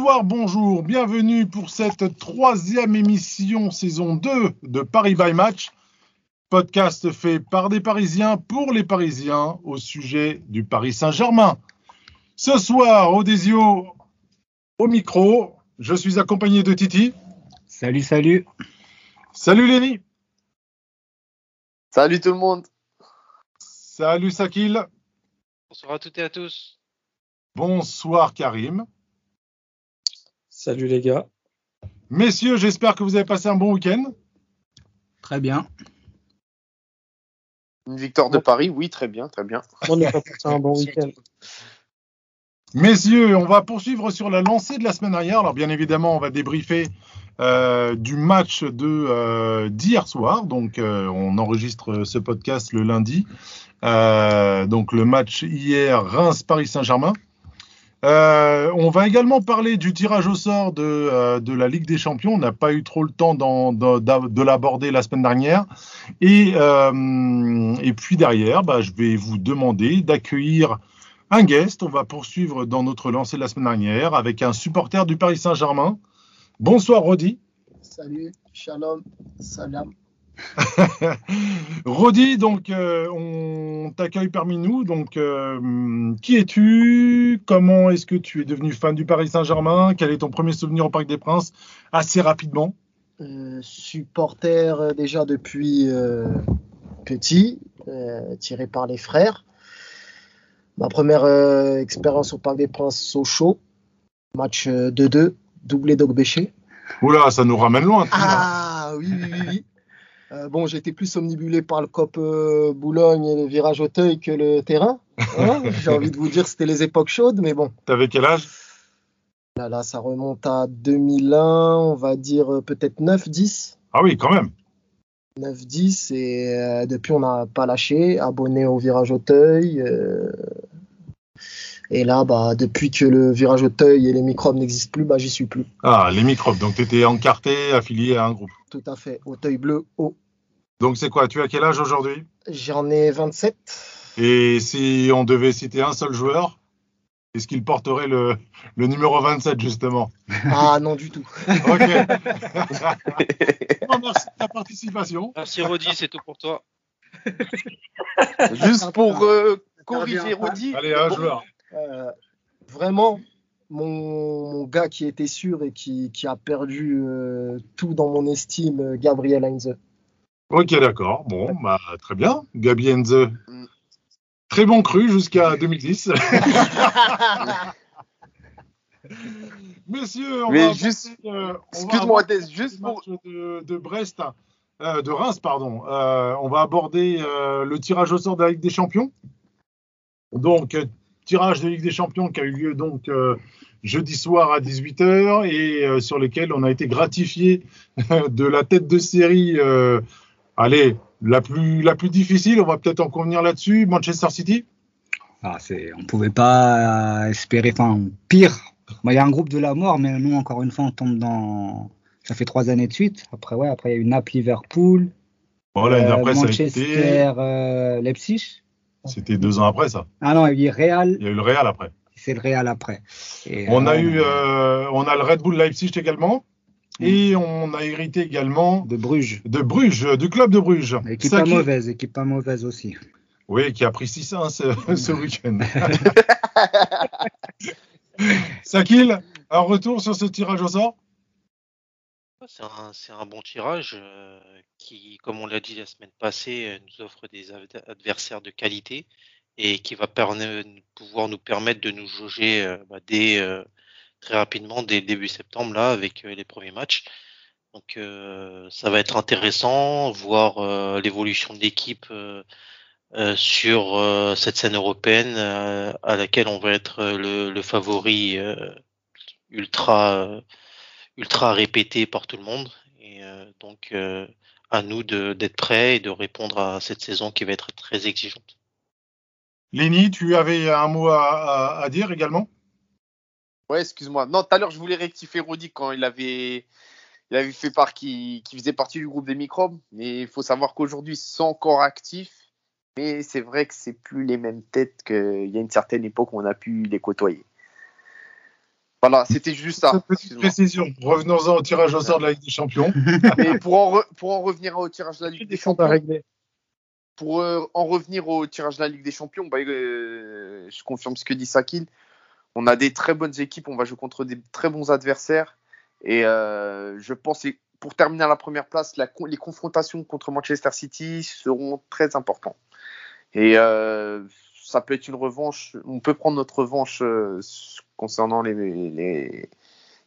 bonsoir, bonjour, bienvenue pour cette troisième émission saison 2 de Paris by Match, podcast fait par des Parisiens pour les Parisiens au sujet du Paris Saint-Germain. Ce soir, Odesio au micro, je suis accompagné de Titi. Salut, salut. Salut Lenny. Salut tout le monde. Salut Sakil. Bonsoir à toutes et à tous. Bonsoir Karim. Salut les gars. Messieurs, j'espère que vous avez passé un bon week-end. Très bien. Une victoire de Paris, oui, très bien, très bien. On a passé un bon week-end. Messieurs, on va poursuivre sur la lancée de la semaine dernière. Alors bien évidemment, on va débriefer euh, du match de euh, d'hier soir. Donc euh, on enregistre ce podcast le lundi. Euh, donc le match hier Reims-Paris Saint-Germain. Euh, on va également parler du tirage au sort de, euh, de la Ligue des Champions. On n'a pas eu trop le temps de, l'aborder la semaine dernière. Et, euh, puis derrière, bah, je vais vous demander d'accueillir un guest. On va poursuivre dans notre lancée de la semaine dernière avec un supporter du Paris Saint-Germain. Bonsoir Rodi. Salut, shalom, salam. Rodi, donc euh, on t'accueille parmi nous. Donc, euh, qui es-tu? Comment est-ce que tu es devenu fan du Paris Saint-Germain? Quel est ton premier souvenir au Parc des Princes? Assez rapidement. Euh, supporter déjà depuis petit, tiré par les frères. Ma première expérience au Parc des Princes, Sochaux, match euh, 2-2, doublé d'Ogbéché. Oula, ça nous ramène loin. Ah oui, oui, oui. Euh, bon, j'étais plus omnibulé par le COP euh, Boulogne et le virage Auteuil que le terrain. hein. J'ai envie de vous dire c'était les époques chaudes, mais bon. T'avais quel âge? Là, là, ça remonte à 2001, on va dire euh, peut-être 9-10. Ah oui, quand même. 9-10 et euh, depuis on n'a pas lâché, abonné au virage Auteuil. et là, bah, depuis que le virage Auteuil et les microbes n'existent plus, bah, j'y suis plus. Ah, les microbes. Donc, tu étais encarté, affilié à un groupe. Tout à fait. Auteuil bleu haut. Donc, c'est quoi? Tu as quel âge aujourd'hui? J'en ai 27. Et si on devait citer un seul joueur, est-ce qu'il porterait le, le numéro 27, justement? Ah non, du tout. Ok. Merci de ta participation. Merci Rodi, c'est tout pour toi. Juste pour euh, corriger Rodi. Allez, un bon, joueur. Euh, vraiment, mon, mon gars qui était sûr et qui, qui a perdu euh, tout dans mon estime, Gabriel Heinze. Ok, d'accord. Bon, bah, très bien. Gabi Enze. Mm. Très bon cru jusqu'à 2010. Messieurs, on Mais va juste- aborder, euh, on va Excuse-moi, juste pour. de, de Brest, euh, de Reims, pardon. Euh, on va aborder euh, le tirage au sort de la Ligue des Champions. Donc, tirage de Ligue des Champions qui a eu lieu donc euh, jeudi soir à 18h et euh, sur lequel on a été gratifié de la tête de série. Allez, la plus, la plus difficile, on va peut-être en convenir là-dessus, Manchester City. Ah, c'est, on pouvait pas espérer, enfin, pire. Bon, Il y a un groupe de la mort, mais nous, encore une fois, on tombe dans. Ça fait trois années de suite. Après, ouais, après, il y a eu Naples, Liverpool, Voilà, et euh, après, ça a Manchester, été. euh, Leipzig. C'était deux ans après ça. Ah non, il y a eu Real, Il y a eu le Real après. c'est le Real après. Et, On a euh, eu, euh, on a le Red Bull Leipzig également. Et on a hérité également de Bruges. de Bruges, du club de Bruges. Équipe pas qui- mauvaise, équipe pas mauvaise aussi. Oui, qui a pris 6-1 ce, ce week-end. Sakil, un retour sur ce tirage au sort? C'est un, bon tirage euh, qui, comme on l'a dit la semaine passée, euh, nous offre des ad- adversaires de qualité et qui va pouvoir nous permettre de nous jauger euh, bah, dès, euh, très rapidement dès début septembre là avec euh, les premiers matchs. Donc euh, ça va être intéressant voir euh, l'évolution de l'équipe sur cette scène européenne à laquelle on va être le, favori ultra ultra répété par tout le monde et donc à nous d'être prêts et de répondre à cette saison qui va être très exigeante. Lenny, tu avais un mot à dire également? Ouais, excuse-moi. Non, tout à l'heure, je voulais rectifier Rudy quand il avait, il avait fait part qu'il faisait partie du groupe des microbes. Mais il faut savoir qu'aujourd'hui, ils sont encore actifs. Mais c'est vrai que c'est plus les mêmes têtes qu'il y a une certaine époque où on a pu les côtoyer. Voilà, c'était juste ça. Petite précision. Revenons-en au tirage au sort de la Ligue des Champions. Mais pour en, re- pour en revenir au tirage de la Ligue des Champions, pour euh, en revenir au tirage de la Ligue des Champions, bah, euh, je confirme ce que dit Sakil. On a des très bonnes équipes, on va jouer contre des très bons adversaires. Et euh, je pense, et pour terminer à la première place, la les confrontations contre Manchester City seront très importantes. Et euh, ça peut être une revanche, on peut prendre notre revanche euh, concernant les, les,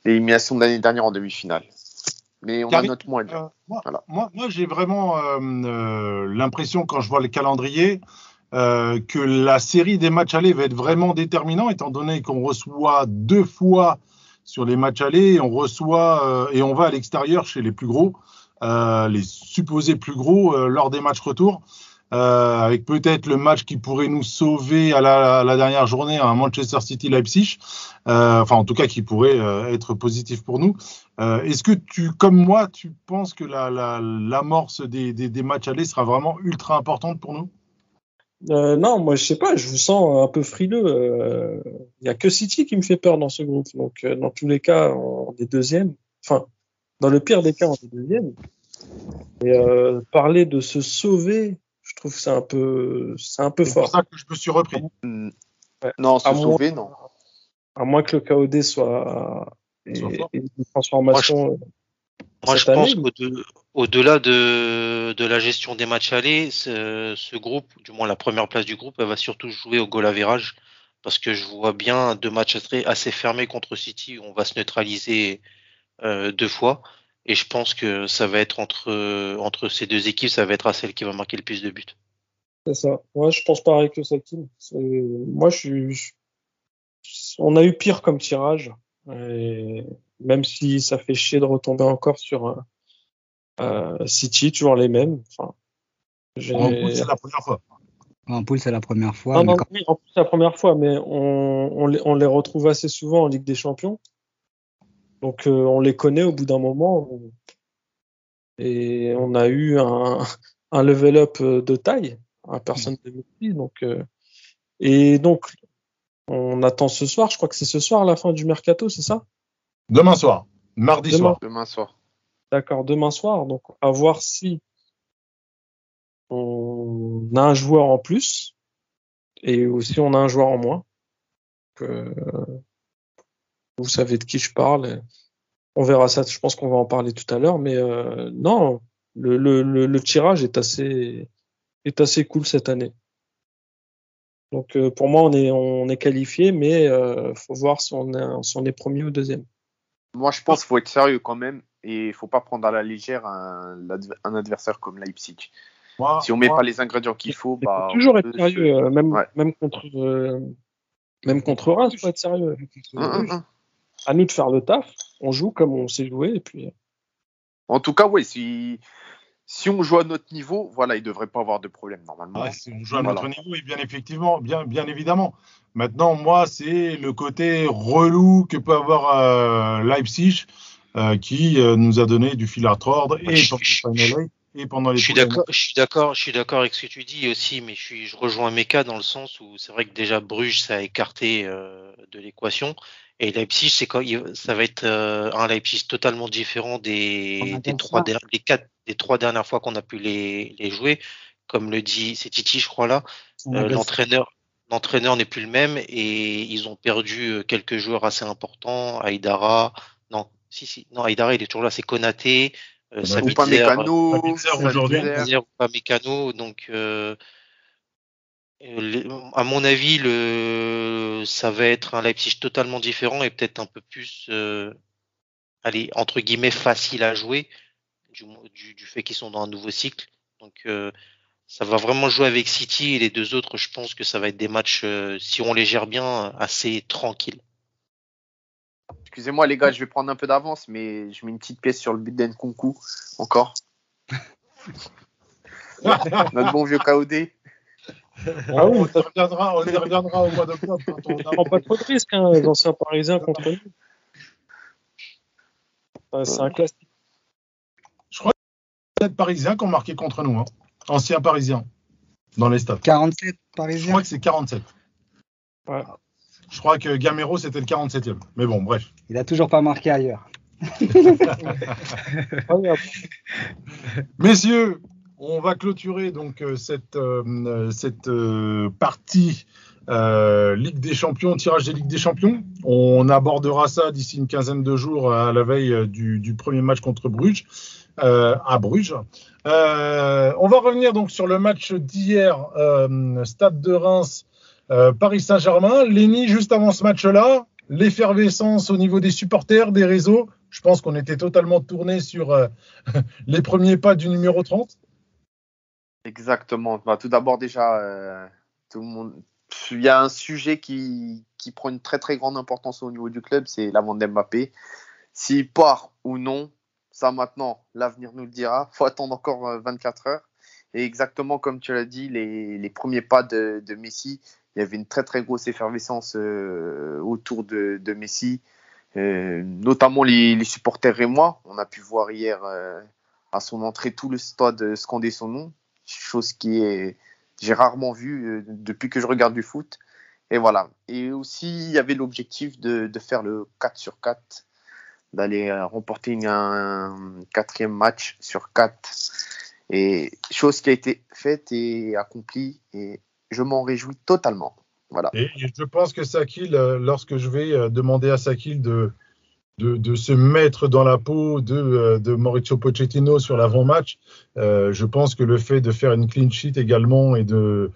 l'élimination de l'année dernière en demi-finale. Mais on a notre. Euh, moi, Voilà. moi, moi, j'ai vraiment l'impression, quand je vois le calendrier, euh, que la série des matchs allés va être vraiment déterminant, étant donné qu'on reçoit deux fois sur les matchs allés, et on reçoit euh, et on va à l'extérieur chez les plus gros, euh, les supposés plus gros lors des matchs retour. Avec peut-être le match qui pourrait nous sauver à la, à la dernière journée, un Manchester City-Leipzig, euh, enfin en tout cas qui pourrait être positif pour nous. Est-ce que tu, comme moi, tu penses que la- la- l'amorce des, des, des matchs allés sera vraiment ultra importante pour nous? Euh, non, moi je sais pas, je vous sens un peu frileux. Il y a que City qui me fait peur dans ce groupe. Donc euh, dans tous les cas, on est deuxième. Enfin, dans le pire des cas, on est deuxième. Et euh, parler de se sauver, je trouve que c'est un peu, c'est un peu C'est pour fort. ça que je me suis repris. Ouais. Non, se À moins- sauver, non. À moins que le KOD soit Soit fort. et une transformation. euh, Moi, je pense année. qu'au-de- au-delà de, de la gestion des matchs allés, ce, ce groupe, du moins la première place du groupe, elle va surtout jouer au goal average. Parce que je vois bien deux matchs assez, assez fermés contre City où on va se neutraliser euh, deux fois. Et je pense que ça va être entre, entre ces deux équipes, ça va être à celle qui va marquer le plus de buts. C'est ça. Moi, je pense pareil que. C'est- Moi, je suis. je- On a eu pire comme tirage. Et même si ça fait chier de retomber encore sur euh, euh, City, toujours les mêmes. Enfin, En plus, c'est la première fois. En poule, c'est la première fois. Non, mais non, quand- oui, en plus, c'est la première fois, mais on, on, les, on les retrouve assez souvent en Ligue des Champions. Donc, euh, on les connaît au bout d'un moment. Et on a eu un, un level up de taille, à personne de mépris. Donc, euh, et donc, on attend ce soir, je crois que c'est ce soir la fin du mercato, c'est ça? Demain soir, mardi Demain. soir. Demain soir. D'accord, demain soir. Donc, à voir si on a un joueur en plus et aussi on a un joueur en moins. Donc, euh, vous savez de qui je parle. On verra ça. Je pense qu'on va en parler tout à l'heure. Mais euh, non, le, le, le, le tirage est assez est assez cool cette année. Donc euh, pour moi, on est on est qualifié, mais euh, faut voir si on est si on est premier ou deuxième. Moi, je pense qu'il faut être sérieux quand même et il faut pas prendre à la légère un, adversaire comme Leipzig. Moi, Si on met moi, pas les ingrédients qu'il faut, Il bah, faut toujours être sérieux, euh, même, Ouais. même contre, euh, même contre Reims, faut être sérieux. Hum, hum, hum. À nous de faire le taf, on joue comme on sait jouer, et puis, euh, En tout cas, oui, si, si on joue à notre niveau, voilà, il devrait pas avoir de problème normalement. C'est- on joue à Voilà. notre niveau et bien effectivement, bien, bien évidemment. Maintenant, moi, c'est le côté relou que peut avoir euh, Leipzig euh, qui euh, nous a donné du fil à retordre et Je- et pendant les suis d'accord, je suis d'accord, je suis d'accord avec ce que tu dis aussi, mais je suis, je rejoins Meka dans le sens où c'est vrai que déjà Bruges ça a écarté euh, de l'équation. Et Leipzig c'est quand il- ça va être euh, un Leipzig totalement différent des, trois ça. der- des quatre des trois dernières fois qu'on a pu les, les jouer, comme le dit c'est Titi je crois là, euh, l'entraîneur l'entraîneur n'est plus le même et ils ont perdu quelques joueurs assez importants, Aïdara, non si si non Aïdara il est toujours là, c'est Konaté, euh, Ou Sabitzer, Ou pas Mécano, Sabitzer aujourd'hui. Dire. Pas mécano donc euh, euh, à mon avis le ça va être un Leipzig totalement différent et peut-être un peu plus euh, allez entre guillemets facile à jouer du, du, du fait qu'ils sont dans un nouveau cycle. Donc euh, ça va vraiment jouer avec City et les deux autres je pense que ça va être des matchs euh, si on les gère bien assez tranquilles Excusez-moi les gars, je vais prendre un peu d'avance, mais je mets une petite pièce sur le but d'Enkunku encore. Notre bon vieux KOD. On, Ah oui, on y reviendra, on y reviendra au mois d'octobre. quand on On prend pas trop de risques, hein, les anciens parisiens contre nous. Enfin, c'est un classique. Je crois que c'est Parisiens qui ont marqué contre nous, hein. anciens Parisiens, dans les stades. 47 Je parisiens. crois que c'est 47. Ouais. Je crois que Gamero, c'était le 47e. Mais bon, bref. Il a toujours pas marqué ailleurs. Messieurs, on va clôturer donc euh, cette, euh, cette euh, partie euh, Ligue des Champions, tirage des Ligues des Champions. On abordera ça d'ici une quinzaine de jours à la veille du, du premier match contre Bruges, euh, à Bruges. Euh, on va revenir donc sur le match d'hier, euh, Stade de Reims, euh, Paris Saint-Germain. Lenny, juste avant ce match-là, l'effervescence au niveau des supporters, des réseaux. Je pense qu'on était totalement tourné sur euh, les premiers pas du numéro 30. Exactement. Bah, tout d'abord, déjà, euh. Il y a un sujet qui, prend une très très grande importance au niveau du club, c'est la vente d'Mbappé. S'il part ou non, ça maintenant, l'avenir nous le dira. faut attendre encore euh, 24 heures. Et exactement comme tu l'as dit, les, premiers pas de Messi, il y avait une très très grosse effervescence euh, autour de, Messi, euh, notamment les, les supporters et moi. On a pu voir hier euh, à son entrée tout le stade scander son nom, chose qui est j'ai rarement vu depuis que je regarde du foot. Et voilà. Et aussi, il y avait l'objectif de, faire le 4 sur 4, d'aller remporter un quatrième match sur 4. Et chose qui a été faite et accomplie, et je m'en réjouis totalement. Voilà. Et je pense que Sakil, euh, lorsque je vais euh, demander à Sakil de, de, se mettre dans la peau de, euh, de Mauricio Pochettino sur l'avant-match, je pense que le fait de faire une clean sheet également et de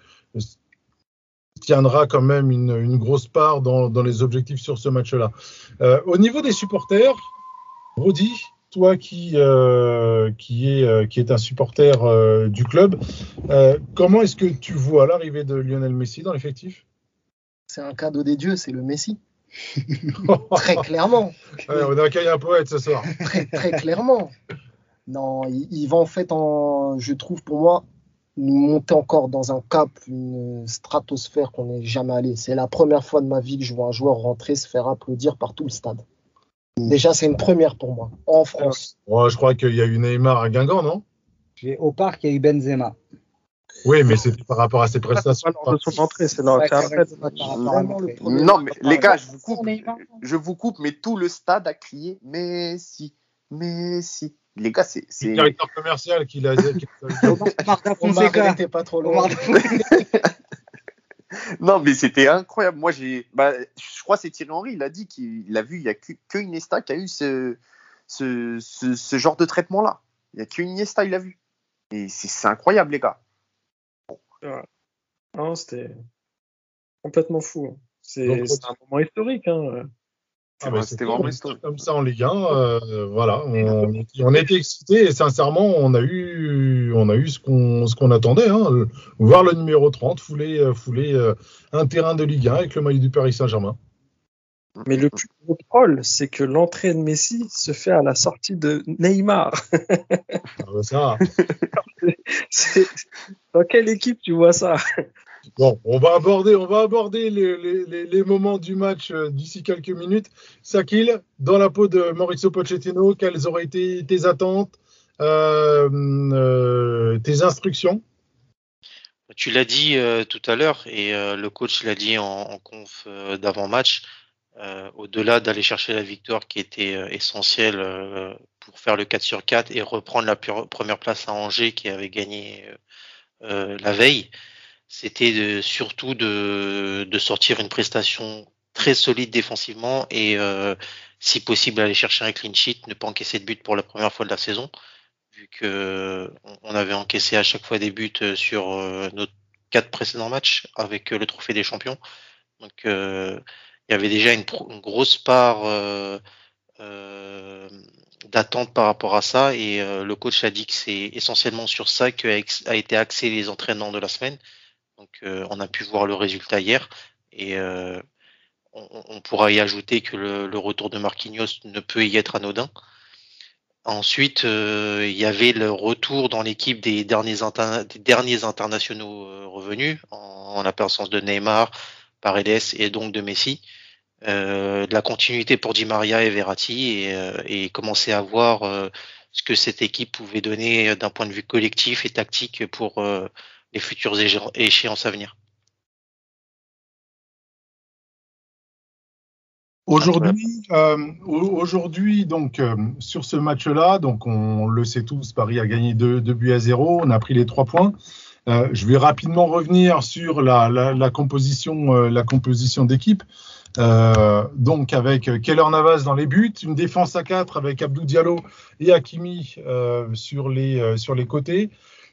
tiendra quand même une, une grosse part dans, dans les objectifs sur ce match-là. Au niveau des supporters, Rodi, toi qui, euh, qui, est, euh, qui est un supporter euh, du club, euh, comment est-ce que tu vois l'arrivée de Lionel Messi dans l'effectif? C'est un cadeau des dieux, c'est le Messi. Très clairement. Ouais, on accueille un poète ce soir. Très, très clairement. Non, il, il va en fait, en, je trouve pour moi, nous monter encore dans un cap, une stratosphère qu'on n'est jamais allé. C'est la première fois de ma vie que je vois un joueur rentrer se faire applaudir par tout le stade. Déjà, c'est une première pour moi, en France. Ouais, je crois qu'il y a eu Neymar à Guingamp, non? Au parc, il y a eu Benzema. Oui, mais c'était par rapport à ses prestations. pas de son entrée, c'est là. Non, mais les gars, je vous coupe. Je vous coupe, mais tout le stade a crié Messi, Messi. Les gars, c'est. C'est le directeur commercial qui l'a Omar, Fonseca. elle était pas trop loin. Non, mais c'était incroyable. Moi, j'ai. Bah, je crois que c'est Thierry Henry, il a dit qu'il a vu, il n'y a que, que Iniesta qui a eu ce, ce, ce, ce genre de traitement-là. Il n'y a que Iniesta, il a vu. Et c'est c'est incroyable, les gars. Non, c'était complètement fou. hein. C'est Donc, c'est un moment historique. Hein. Ah, bah, c'était vraiment comme- historique. comme ça en Ligue 1. euh, voilà, on, on était excités et sincèrement, on a eu, on a eu ce qu'on ce qu'on attendait. Hein, le- voir le numéro 30 fouler, euh, fouler euh, un terrain de Ligue 1 avec le maillot du Paris Saint-Germain. Mais le plus gros troll, c'est que l'entrée de Messi se fait à la sortie de Neymar. Ah, bah, ça, Dans quelle équipe tu vois ça? Bon, on va aborder, les, moments du match euh, d'ici quelques minutes. Sakil, dans la peau de Maurizio Pochettino, quelles auraient été tes attentes, euh, euh, tes instructions? Tu l'as dit tout à l'heure et le coach l'a dit en, en conf d'avant-match. Au-delà d'aller chercher la victoire qui était essentielle pour faire le 4 sur 4 et reprendre la première place à Angers qui avait gagné la veille, c'était surtout de, de sortir une prestation très solide défensivement et euh, si possible aller chercher un clean sheet, ne pas encaisser de but pour la première fois de la saison vu que on- avait encaissé à chaque fois des buts euh, sur euh, nos quatre précédents matchs avec euh, le trophée des champions. Donc euh, il y avait déjà une, grosse part euh, euh, d'attente par rapport à ça et le coach a dit que c'est essentiellement sur ça qu'a été axé les entraînements de la semaine. Donc euh, on a pu voir le résultat hier et euh, on, pourra y ajouter que le, retour de Marquinhos ne peut y être anodin. Ensuite, euh, il y avait le retour dans l'équipe des derniers, internationaux revenus, en, en de Neymar, Paredes et donc de Messi. De la continuité pour Di Maria et Verratti et, commencer à voir ce que cette équipe pouvait donner d'un point de vue collectif et tactique pour les futures échéances à venir. Aujourd'hui, euh, donc euh, sur ce match-là, donc on le sait tous, Paris a gagné 2 buts à 0, on a pris les trois points. Euh, je vais rapidement revenir sur la, composition, composition d'équipe. Donc avec Keller Navas dans les buts, une défense à 4 avec Abdou Diallo et Hakimi sur les côtés.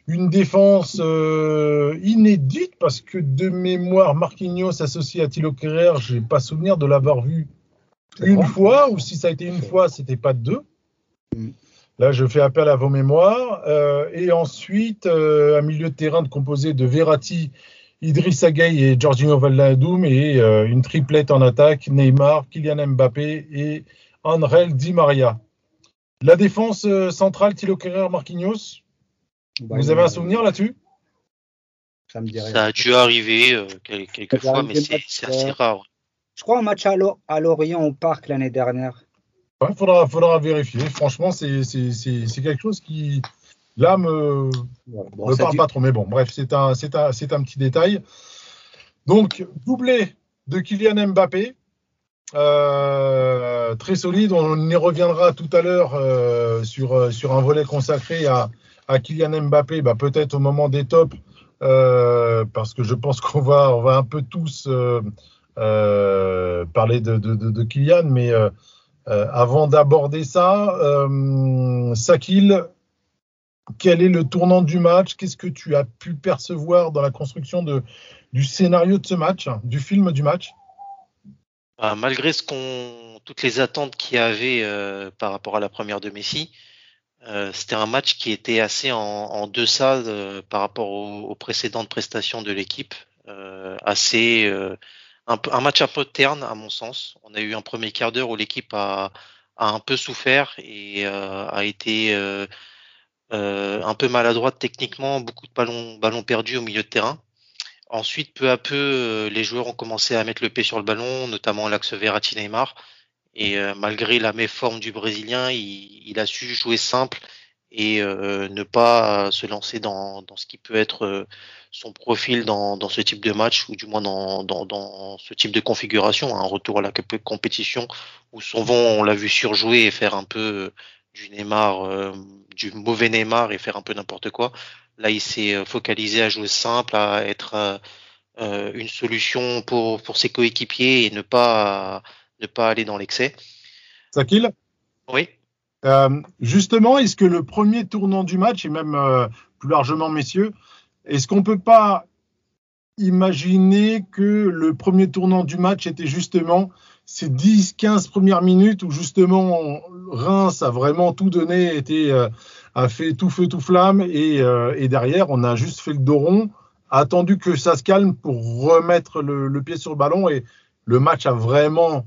Une défense euh, inédite parce que de mémoire, Marquinhos associé à Thilo Kerrer, j'ai pas souvenir de l'avoir vu une fois, ou si ça a été une fois, c'était pas deux. Mm. Là, je fais appel à vos mémoires. Euh, et ensuite, euh, un milieu de terrain de composé de Verratti, Idrissa Gueye et Jorginho Wijnaldum et euh, une triplette en attaque, Neymar, Kylian Mbappé et Angel Di Maria. La défense euh, centrale, Thilo Kerrer, Marquinhos, Bah, vous avez un souvenir là-dessus? Ça me dirait. Ça a dû arriver euh, quel- quelques fois, mais c'est assez rare. Je crois un match à, Lo- à Lorient au parc l'année dernière. Il faudra, faudra vérifier. Franchement, c'est quelque chose qui, là, me, Bon, me parle pas trop, mais bon, bref, c'est un, petit détail. Donc, doublé de Kylian Mbappé, euh, très solide. On y reviendra tout à l'heure euh, sur, euh, sur un volet consacré à, à Kylian Mbappé, bah, peut-être au moment des tops, euh, parce que je pense qu'on va, on va un peu tous euh, euh, parler de, Kylian, mais avant d'aborder ça, Sakil, quel est le tournant du match? Qu'est-ce que tu as pu percevoir dans la construction de, du scénario de ce match, du film du match? Bah, malgré toutes les attentes qu'il y avait par rapport à la première de Messi, euh, c'était un match qui était assez en, en deçà de- par rapport aux, aux précédentes prestations de l'équipe, euh, assez euh, un, un match un peu terne à mon sens. On a eu un premier quart d'heure où l'équipe a, a un peu souffert et euh, a été euh, un peu maladroite techniquement, beaucoup de ballons, ballons perdus au milieu de terrain. Ensuite, peu à peu, les joueurs ont commencé à mettre le pied sur le ballon, notamment l'axe Verratti-Neymar. Et euh, malgré la méforme du Brésilien, il, il a su jouer simple et euh, ne pas se lancer dans, dans ce qui peut être euh, son profil dans, dans ce type de match ou du moins dans, dans, ce type de configuration, un retour à la comp- compétition où souvent on l'a vu surjouer et faire un peu euh, du Neymar, euh, du mauvais Neymar et faire un peu n'importe quoi. Là, il s'est focalisé à jouer simple, à être euh, une solution pour, pour ses coéquipiers et ne pas, ne pas aller dans l'excès. Sakil Oui. Euh, justement, est-ce que le premier tournant du match, et même euh, plus largement, messieurs, est-ce qu'on peut pas imaginer que le premier tournant du match était justement ces 10-15 premières minutes où justement Reims a vraiment tout donné, était, euh, a fait tout feu, tout flamme, et, euh, et derrière, on a juste fait le dos rond, attendu que ça se calme pour remettre le, le pied sur le ballon, et le match a vraiment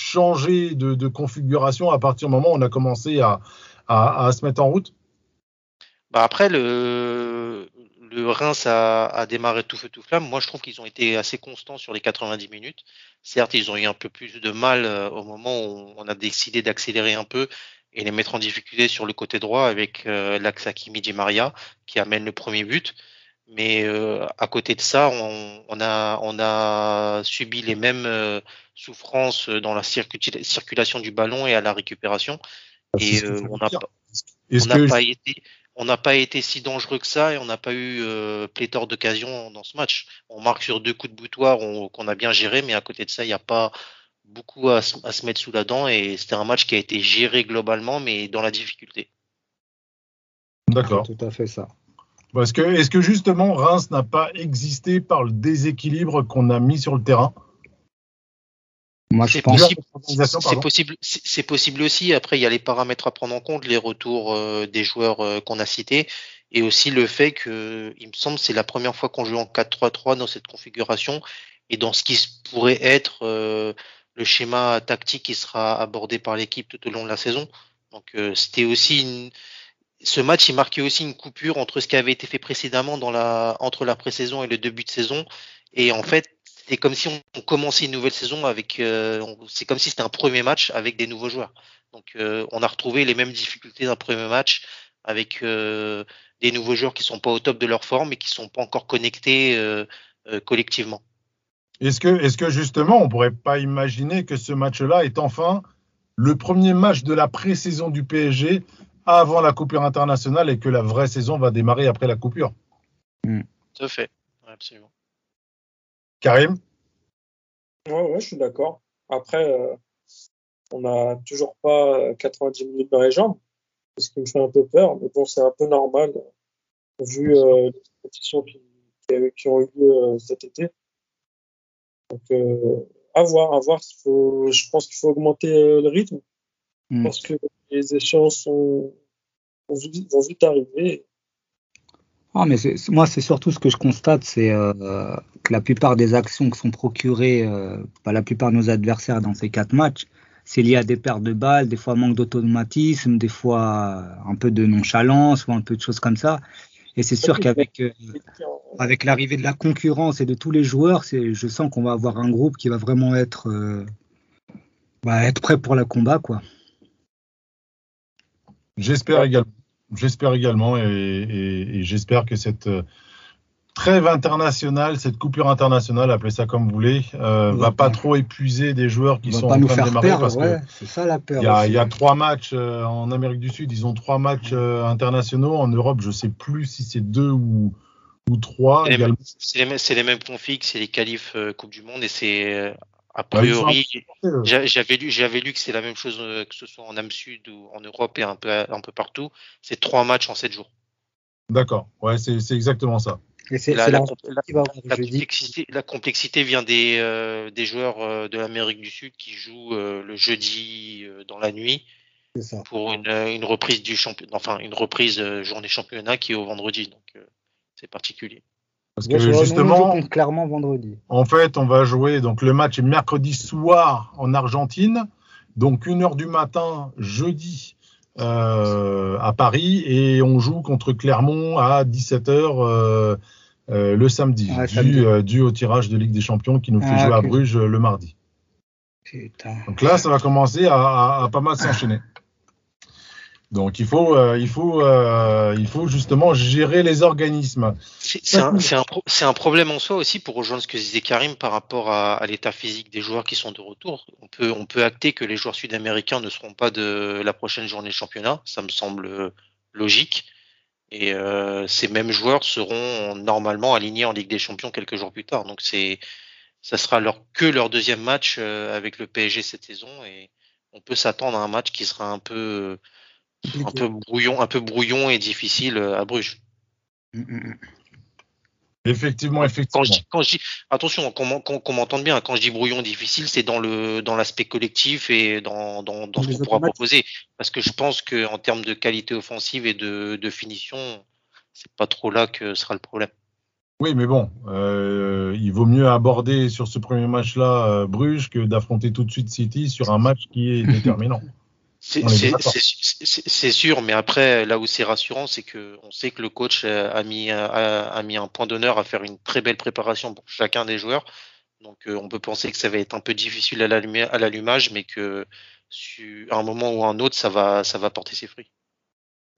changé de, configuration à partir du moment où on a commencé à, se mettre en route? Bah après, le, Reims a, démarré tout feu tout flamme. Moi, je trouve qu'ils ont été assez constants sur les 90 minutes. Certes, ils ont eu un peu plus de mal euh, au moment où on a décidé d'accélérer un peu et les mettre en difficulté sur le côté droit avec euh, l'axe Di Maria qui amène le premier but. Mais euh, à côté de ça, on, on, a, on a subi les mêmes euh, souffrances dans la circu- circulation du ballon et à la récupération. C'est Et euh, on n'a pas, que été on n'a pas été si dangereux que ça et on n'a pas eu euh, pléthore d'occasions dans ce match. On marque sur deux coups de boutoir on- qu'on a bien géré, mais à côté de ça, il n'y a pas beaucoup à, se- à se mettre sous la dent et c'était un match qui a été géré globalement, mais dans la difficulté. D'accord. C'est tout à fait ça. Parce que est-ce que justement Reims n'a pas existé par le déséquilibre qu'on a mis sur le terrain? Moi, je C'est pense. possible, c'est possible, c'est c'est possible aussi. Après, il y a les paramètres à prendre en compte, les retours euh, des joueurs euh, qu'on a cités, et aussi le fait que, il me semble, c'est la première fois qu'on joue en 4-3-3 dans cette configuration et dans ce qui pourrait être euh, le schéma tactique qui sera abordé par l'équipe tout au long de la saison. Donc euh, c'était aussi une... ce match, il marquait aussi une coupure entre ce qui avait été fait précédemment dans la entre la pré-saison et le début de saison. Et en fait, c'est comme si on commençait une nouvelle saison avec, euh, c'est comme si c'était un premier match avec des nouveaux joueurs. Donc euh, on a retrouvé les mêmes difficultés d'un premier match avec euh, des nouveaux joueurs qui sont pas au top de leur forme et qui sont pas encore connectés euh, euh, collectivement. Est-ce que, est-ce que justement, on pourrait pas imaginer que ce match-là est enfin le premier match de la pré-saison du PSG avant la coupure internationale et que la vraie saison va démarrer après la coupure? Tout à fait, absolument. Karim? Ouais, ouais, je suis d'accord. Après, euh, on n'a toujours pas euh, 90 minutes dans les jambes, ce qui me fait un peu peur, mais bon, c'est un peu normal euh, vu euh, les compétitions qui, qui, qui ont eu lieu euh, cet été. Donc, euh, à voir, à voir. Faut, je pense qu'il faut augmenter euh, le rythme Mm. parce que les échéances sont, vont vite, vont vite arriver. Ah, mais moi, c'est surtout ce que je constate, c'est euh, que la plupart des actions qui sont procurées euh, par la plupart de nos adversaires dans ces quatre matchs, c'est lié à des pertes de balles, des fois manque d'automatisme, des fois un peu de nonchalance ou un peu de choses comme ça. Et c'est sûr qu'avec euh, avec l'arrivée de la concurrence et de tous les joueurs, c'est, je sens qu'on va avoir un groupe qui va vraiment être, euh, va être prêt pour le combat, quoi. J'espère également. J'espère également et, et- et j'espère que cette euh, trêve internationale, cette coupure internationale, appelez ça comme vous voulez, euh, va pas pas- trop épuiser des joueurs qui sont pas en nous train de faire démarrer perdre, parce ouais, que c'est ça la peur. il y, a, y trois matchs euh, en Amérique du Sud, ils ont trois matchs euh, internationaux. En Europe, je sais plus si c'est deux ou, ou trois C'est les, mêmes- également. c'est les mêmes- c'est les mêmes configs, c'est les qualifs euh, Coupe du Monde et c'est euh, a priori. Euh, J'a- J'avais lu, j'avais lu que c'est la même chose euh, que ce soit en Am Sud ou en Europe et un peu, un peu partout. C'est trois matchs en sept jours. D'accord, ouais, c'est c'est exactement ça. Et c'est, La, complexité, la complexité vient des, euh, des joueurs euh, de l'Amérique du Sud qui jouent euh, le jeudi euh, dans la nuit C'est ça. pour une, une reprise du championnat, enfin une reprise euh, journée championnat qui est au vendredi. Donc euh, c'est particulier. Parce Bien que nous, justement, contre Clermont vendredi. En fait, on va jouer, donc le match est mercredi soir en Argentine, donc 1h du matin, jeudi euh, à Paris, et on joue contre Clermont à 17h euh, euh, le samedi, Ouais, dû, samedi. dû au tirage de Ligue des Champions qui nous fait Ah, jouer à. Bruges le mardi. Putain. Donc là, ça va commencer à, à- à pas mal s'enchaîner. Donc il faut, euh, il, faut, euh, il faut justement gérer les organismes. C'est un, c'est un, pro- c'est un problème en soi aussi pour rejoindre ce que disait Karim par rapport à, à l'état physique des joueurs qui sont de retour. On peut, on peut acter que les joueurs sud-américains ne seront pas de la prochaine journée de championnat. Ça me semble logique. Et euh, ces mêmes joueurs seront normalement alignés en Ligue des Champions quelques jours plus tard. Donc c'est, ça sera leur, que leur deuxième match avec le PSG cette saison et on peut s'attendre à un match qui sera un peu, un peu brouillon, un peu brouillon et difficile euh, à Bruges. Effectivement, Quand effectivement. je dis, quand je dis, attention, qu'on m'en- qu'on qu'on m'entende bien, quand je dis brouillon difficile, c'est dans le dans l'aspect collectif et dans, dans, dans ce qu'on pourra proposer. Parce que je pense que en termes de qualité offensive et de, de finition, c'est pas trop là que sera le problème. Oui, mais bon, euh, il vaut mieux aborder sur ce premier match-là euh, Bruges que d'affronter tout de suite City sur un match qui est déterminant. C'est sûr, mais après, là où c'est rassurant, c'est que on sait que le coach euh, a mis, a, a mis un point d'honneur à faire une très belle préparation pour chacun des joueurs. Donc, euh, on peut penser que ça va être un peu difficile à l'alluma- à l'allumage, mais que su- à un moment ou à un autre, ça va, ça va porter ses fruits.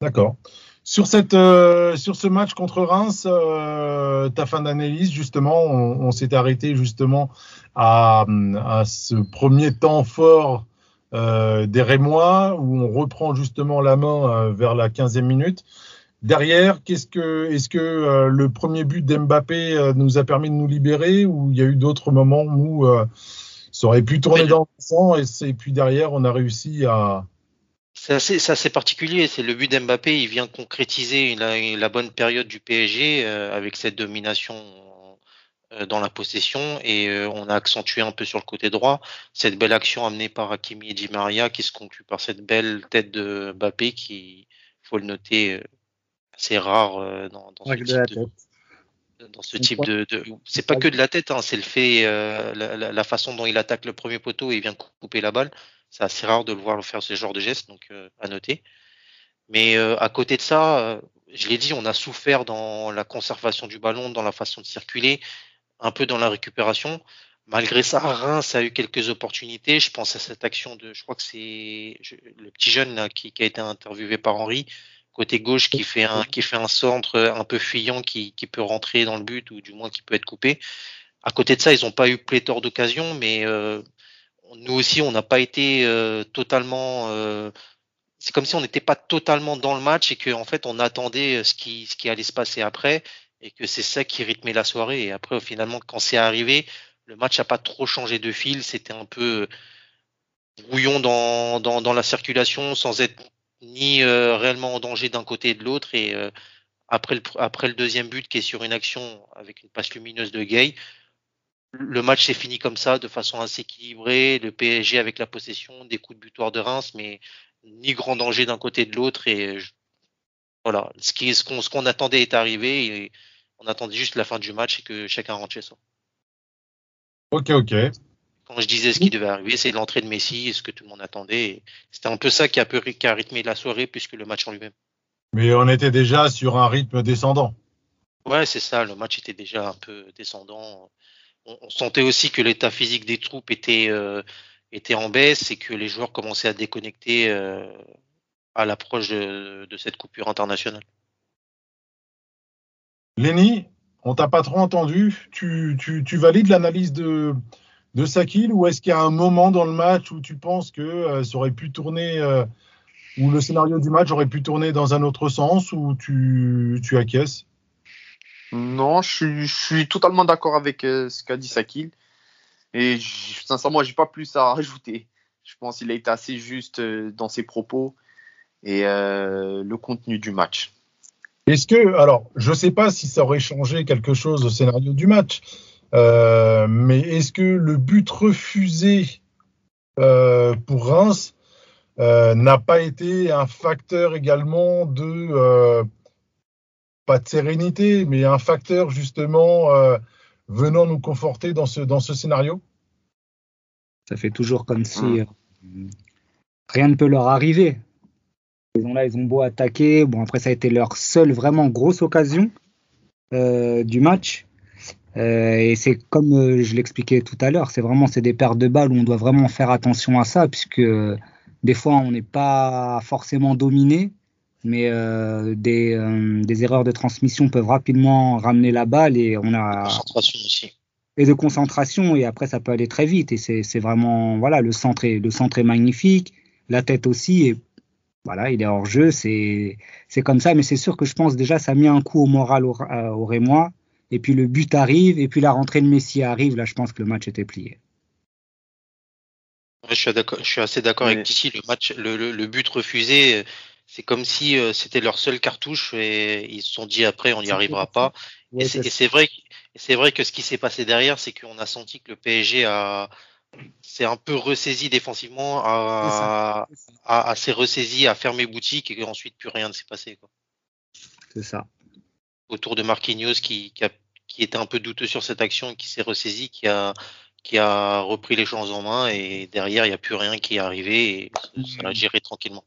D'accord. Sur, cette, euh, sur ce match contre Reims, euh, ta fin d'analyse, justement, on, on s'est arrêté justement à, à ce premier temps fort euh, des Rémois, où on reprend justement la main euh, vers la 15e minute. Derrière, qu'est-ce que, est-ce que euh, le premier but d'Mbappé euh, nous a permis de nous libérer, ou il y a eu d'autres moments où ça aurait pu tourner dans le sens, et, puis derrière, on a réussi à, C'est assez, particulier. C'est le but d'Mbappé. Il vient concrétiser la, la bonne période du PSG euh, avec cette domination dans la possession et euh, on a accentué un peu sur le côté droit. Cette belle action amenée par Hakimi et Di Maria qui se conclut par cette belle tête de Mbappé qui, faut le noter, euh, assez rare euh, dans, dans ce de type de, dans ce type de, de c'est pas que de la tête hein, c'est le fait euh, la façon dont il attaque le premier poteau et il vient couper la balle. C'est assez rare de le voir faire ce genre de geste, donc à noter. Mais à côté de ça, je l'ai dit, on a souffert dans la conservation du ballon, dans la façon de circuler, un peu dans la récupération. Malgré ça, Reims a eu quelques opportunités. Je pense à cette action de, je crois que c'est le petit jeune qui, a été interviewé par Henri, côté gauche, qui fait un, qui fait un centre un peu fuyant qui, qui peut rentrer dans le but ou du moins qui peut être coupé. À côté de ça, ils n'ont pas eu pléthore d'occasions, mais euh, nous aussi, on n'a pas été euh, totalement. Euh, c'est comme si on n'était pas totalement dans le match et qu'en en fait, on attendait ce qui, ce qui allait se passer après et que c'est ça qui rythmait la soirée. Et après, finalement, quand c'est arrivé, le match n'a pas trop changé de fil. C'était un peu brouillon dans, dans, la circulation sans être ni euh, réellement en danger d'un côté et de l'autre. Et euh, après, le, après le deuxième but qui est sur une action avec une passe lumineuse de Gay, le match s'est fini comme ça, de façon assez équilibrée. Le PSG avec la possession, des coups de butoir de Reims, mais ni grand danger d'un côté et de l'autre. Et voilà, ce qu'on ce qu'on attendait est arrivé. On attendait juste la fin du match et que chacun rentre chez soi. Ok, ok. Quand je disais ce qui devait arriver, c'est l'entrée de Messi, ce que tout le monde attendait. C'était un peu ça qui a, peu, qui a rythmé la soirée puisque le match en lui-même. Mais on était déjà sur un rythme descendant. Ouais, c'est ça. Le match était déjà un peu descendant. On, sentait aussi que l'état physique des troupes était, euh, était en baisse et que les joueurs commençaient à déconnecter euh, à l'approche de, de, cette coupure internationale. Lenny, on t'a pas trop entendu. Tu, valides l'analyse de, Sakil ou est-ce qu'il y a un moment dans le match où tu penses que euh, ça aurait pu tourner, euh, ou le scénario du match aurait pu tourner dans un autre sens ou tu, tu acquiesces? Non, je suis, totalement d'accord avec euh, ce qu'a dit Sakil. Et sincèrement, j'ai pas plus à rajouter. Je pense qu'il a été assez juste dans ses propos et le contenu du match. Est-ce que, alors, je ne sais pas si ça aurait changé quelque chose au scénario du match, euh, mais est-ce que le but refusé euh, pour Reims euh, n'a pas été un facteur également de, pas de sérénité, mais un facteur justement venant nous conforter dans ce, dans ce scénario? Ça fait toujours comme si mmh. rien ne peut leur arriver. Ils ont là, ils ont beau attaquer. Bon, après, ça a été leur seule vraiment grosse occasion euh, du match. Euh, et c'est comme euh, je l'expliquais tout à l'heure, c'est vraiment c'est des pertes de balles où on doit vraiment faire attention à ça, puisque des fois on n'est pas forcément dominé, mais des, des, erreurs de transmission peuvent rapidement ramener la balle et on a concentration aussi. Et de concentration et après ça peut aller très vite et c'est vraiment voilà le centre est le centre est magnifique, la tête aussi et voilà, il est hors jeu, c'est c'est comme ça, mais c'est sûr que je pense déjà ça a mis un coup au moral au, au Rémois. Et puis le but arrive, et puis la rentrée de Messi arrive. Là, je pense que le match était plié. je, suis je suis assez d'accord avec Tichy. Le match, le, le, but refusé, c'est comme si euh, c'était leur seule cartouche et ils se sont dit après on n'y arrivera pas. et c'est vrai, c'est vrai que ce qui s'est passé derrière, c'est qu'on a senti que le PSG a c'est un peu ressaisi défensivement, à, à, s'est ressaisi, à fermer boutique et ensuite plus rien ne s'est passé. C'est ça. Autour de Marquinhos qui, qui, a, qui, était un peu douteux sur cette action, qui s'est ressaisi, qui a, qui a repris les choses en main et derrière il n'y a plus rien qui est arrivé et ça a géré tranquillement.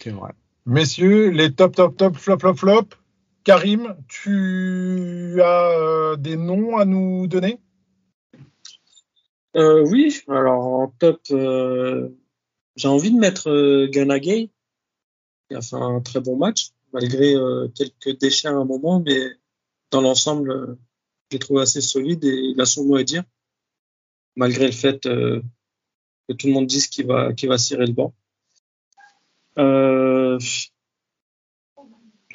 C'est vrai. Messieurs, les top, top, top, flop, flop, flop. Karim, tu as euh, des noms à nous donner? Euh, oui, alors en top, euh, j'ai envie de mettre euh, qui a fait un très bon match, malgré euh, quelques déchets à un moment, mais dans l'ensemble, euh, je l'ai trouvé assez solide et il a son mot à dire, malgré le fait que tout le monde dise qu'il va, qu'il va cirer le banc. je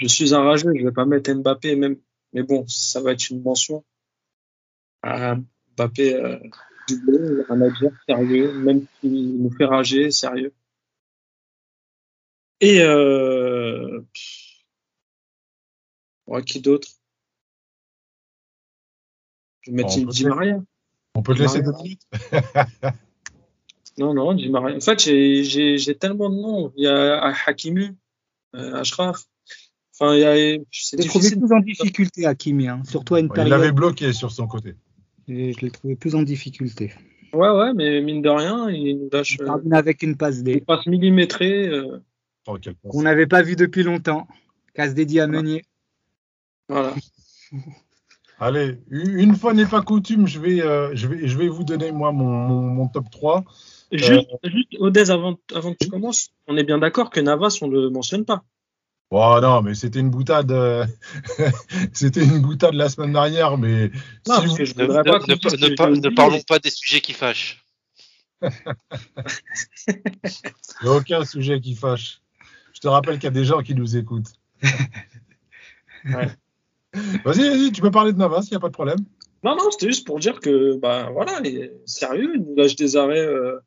suis enragé, je vais pas mettre Mbappé, même, mais bon, ça va être une mention. Mbappé, un manager sérieux, même s'il nous fait rager, sérieux. Et euh... Ouais, qui d'autre? Je vais mettre Di Maria. On peut te laisser deux minutes Non, non, Di Maria. En fait, j'ai tellement de noms. Il y a Hakimi, euh, Ashraf. Enfin, il y a. C'est difficile. plus en difficulté, Hakimi, hein, surtout à une période. Il l'avait bloqué sur son côté je l'ai trouvé plus en difficulté. Ouais, ouais, mais mine de rien, il nous lâche Il euh, termine avec une passe une D passe millimétrée. euh, Oh, qu'on n'avait pas vu depuis longtemps. Casse dédié à Meunier. voilà. Allez, une fois n'est pas coutume, je vais, euh, je vais, je vais vous donner moi mon, mon, mon top 3. Juste, juste Odez, avant, avant que tu commences, on est bien d'accord que Navas, on le mentionne pas. Oh non, mais c'était une boutade. euh, c'était une boutade la semaine dernière, mais Non, si parce vous- que je Ne, pas parlons pas des sujets qui fâchent. il n'y a aucun sujet qui fâche. Je te rappelle qu'il y a des gens qui nous écoutent. Ouais. Vas-y, vas-y, tu peux parler de Navas, il n'y a pas de problème. Non, non, c'était juste pour dire que, bah voilà, sérieux, il nous lâche des arrêts euh,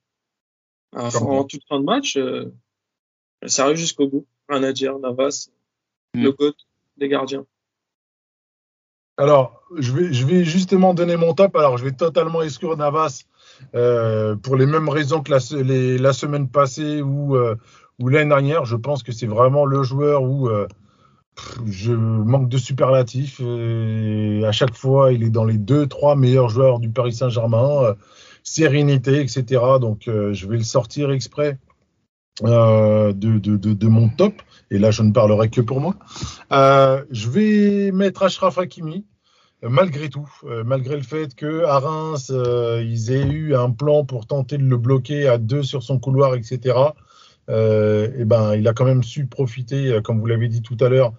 à- en toute fin de match. euh, sérieux jusqu'au bout. Rien à dire, Navas, Mm. le GOAT des gardiens. Alors, je vais, je vais justement donner mon top. Alors, je vais totalement exclure Navas euh, pour les mêmes raisons que la, se- les- la semaine passée ou, euh, ou l'année dernière. Je pense que c'est vraiment le joueur où euh, je manque de superlatifs. Et à chaque fois, il est dans les deux, trois meilleurs joueurs du Paris Saint-Germain. euh, sérénité, etc. Donc, euh, je vais le sortir exprès euh, de, de, de, de mon top. Et là, je ne parlerai que pour moi. Euh, je vais mettre Ashraf Hakimi, euh, malgré tout, euh, malgré le fait que à Reims, ils aient eu un plan pour tenter de le bloquer à deux sur son couloir, etc. Et ben, il a quand même su profiter, comme vous l'avez dit tout à l'heure,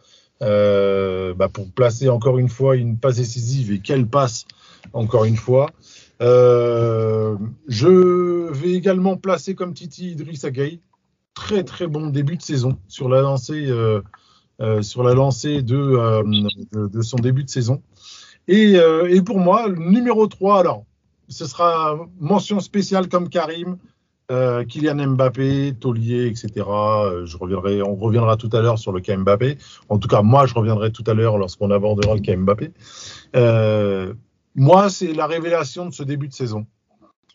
euh, bah, pour placer encore une fois une passe décisive. Et quelle passe, encore une fois. Euh, je vais également placer comme Titi Idriss Gueye. Très très bon début de saison sur la lancée, euh, euh, sur la lancée de, euh, de, son début de saison. Et, euh, et pour moi, le numéro 3, alors, ce sera mention spéciale comme Karim, euh, Kylian Mbappé, Taulier, etc. Euh, je reviendrai, on reviendra tout à l'heure sur le cas Mbappé. En tout cas, moi, je reviendrai tout à l'heure lorsqu'on abordera le cas Mbappé. Moi, c'est la révélation de ce début de saison.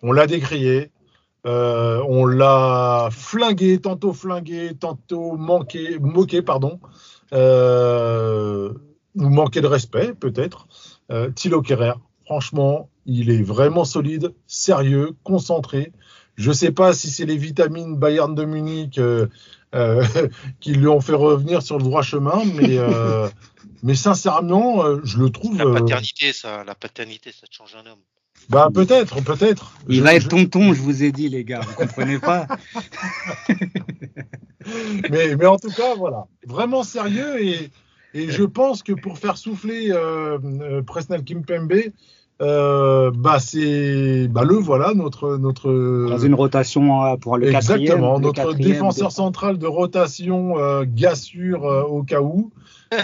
On l'a décrié, euh, on l'a flingué, tantôt flingué, tantôt manqué, moqué, pardon, euh, ou manqué de respect, peut-être. Euh, Thilo Kerrer, franchement, il est vraiment solide, sérieux, concentré. Je ne sais pas si c'est les vitamines Bayern de Munich euh, qui lui ont fait revenir sur le droit chemin, mais, mais sincèrement, je le trouve. La paternité, ça, la paternité, ça te change un homme. Bah peut-être, peut-être. Il Je- va être je- tonton, je vous ai dit, les gars. Vous comprenez pas mais, mais en tout cas, voilà, vraiment sérieux et, et je pense que pour faire souffler euh, euh, Presnel Kimpembe, euh, bah c'est bah le voilà notre notre Dans une rotation euh, pour le quatrième. exactement le notre quatrième défenseur central de rotation euh, gars sûr euh, au cas où.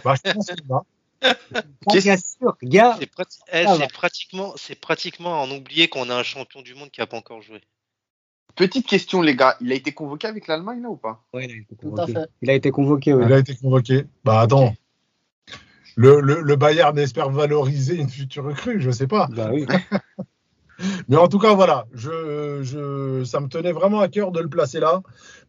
Bah, je pense qu'il va. Bien sûr, gars. C'est prati- eh, c'est pratiquement, c'est pratiquement en oublier qu'on a un champion du monde qui n'a pas encore joué. Petite question, les gars. Il a été convoqué avec l'Allemagne, là, ou pas? Ouais, il a été Tout à convoqué. fait. Il a été convoqué, oui. Il a été convoqué. Bah attends. Le, le, le Bayern espère valoriser une future recrue, je sais pas. Bah oui. Mais en tout cas, voilà, je, je, ça me tenait vraiment à cœur de le placer là,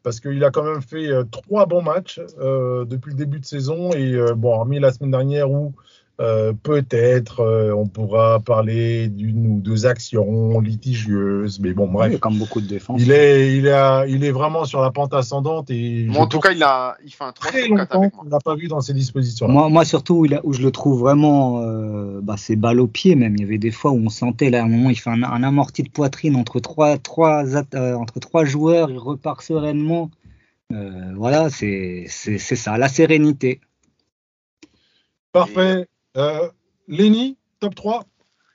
parce qu'il a quand même fait euh, trois bons matchs euh, depuis le début de saison, et euh, bon, hormis la semaine dernière où euh, peut-être euh, on pourra parler d'une ou deux actions litigieuses, mais bon, bref. Oui, comme beaucoup de défenses. Il est, il, a, il est vraiment sur la pente ascendante et en tout cas, il, a, il fait un 3 très sur 4 longtemps avec qu'on moi. l'a pas vu dans ces dispositions-là. Moi, moi surtout, où, il a- où je le trouve vraiment, euh, bah, c'est balle au pied même. Il y avait des fois où on sentait, là, à un moment, il fait un, un amorti de poitrine entre trois, trois, euh, entre trois joueurs, il repart sereinement. Euh, voilà, c'est c'est- c'est ça, la sérénité. Parfait. Euh, Lenny, top 3.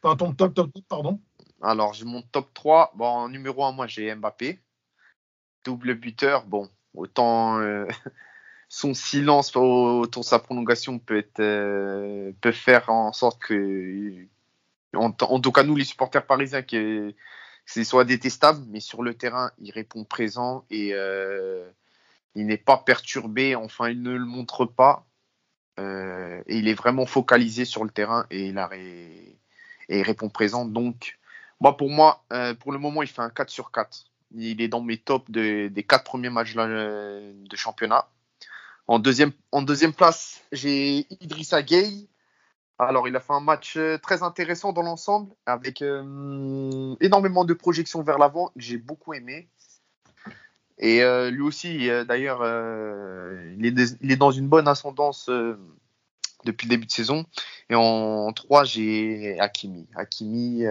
Enfin, ton top, top, pardon. Alors, j'ai mon top 3. Bon, en numéro 1, moi, j'ai Mbappé. Double buteur. Bon, autant euh, son silence de sa prolongation euh, peut faire en sorte que, en, en tout cas, nous, les supporters parisiens, que c'est soit détestable, mais sur le terrain, il répond présent et euh, il n'est pas perturbé. Enfin, il ne le montre pas. Euh, et il est vraiment focalisé sur le terrain et il, répond présent. Donc, moi, pour moi, euh, pour le moment, il fait un 4 sur 4. Il est dans mes tops de- des quatre premiers matchs de, championnat. En deuxième, place, j'ai Idrissa Gueye. Alors, il a fait un match euh, très intéressant dans l'ensemble, avec énormément de projections vers l'avant, j'ai beaucoup aimé. Et euh, lui aussi, d'ailleurs, euh, il, est dans une bonne ascendance euh, depuis le début de saison. Et en 3, j'ai Hakimi. Hakimi,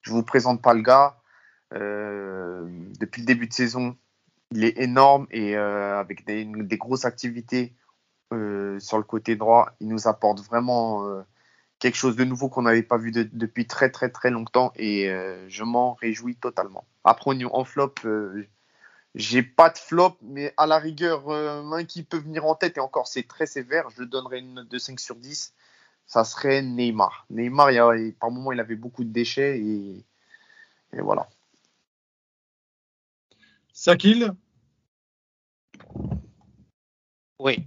je vous présente pas le gars. Depuis le début de saison, il est énorme et avec des, grosses activités sur le côté droit, il nous apporte vraiment quelque chose de nouveau qu'on n'avait pas vu de- depuis très très très longtemps et euh, je m'en réjouis totalement. Après, au niveau- en flop, euh, j'ai pas de flop, mais à la rigueur, euh, un qui peut venir en tête et encore c'est très sévère, je lui donnerais une note de 5 sur 10. Ça serait Neymar. Neymar, il y a- par moment, il avait beaucoup de déchets et, et voilà. Sakil? Oui.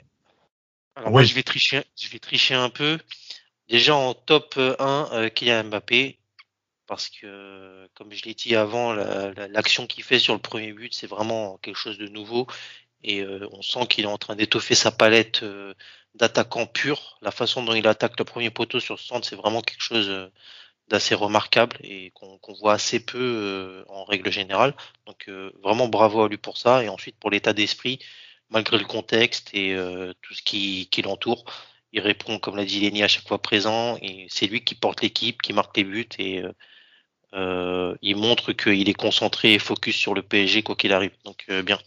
Alors Oui. moi, je vais tricher, je vais tricher un peu. Déjà en top 1, euh, Kylian Mbappé, parce que, comme je l'ai dit avant, la- la- l'action qu'il fait sur le premier but, c'est vraiment quelque chose de nouveau. Et euh, on sent qu'il est en train d'étoffer sa palette euh, d'attaquants purs. La façon dont il attaque le premier poteau sur ce centre, c'est vraiment quelque chose euh, d'assez remarquable et qu'on voit assez peu en règle générale. Donc vraiment bravo à lui pour ça. Et ensuite pour l'état d'esprit, malgré le contexte et tout ce qui l'entoure. Il répond, comme l'a dit Lenny, à chaque fois présent. C'est lui qui porte l'équipe, qui marque les buts. Et euh, euh, il montre qu'il est concentré et focus sur le PSG, quoi qu'il arrive. Donc, euh, bien.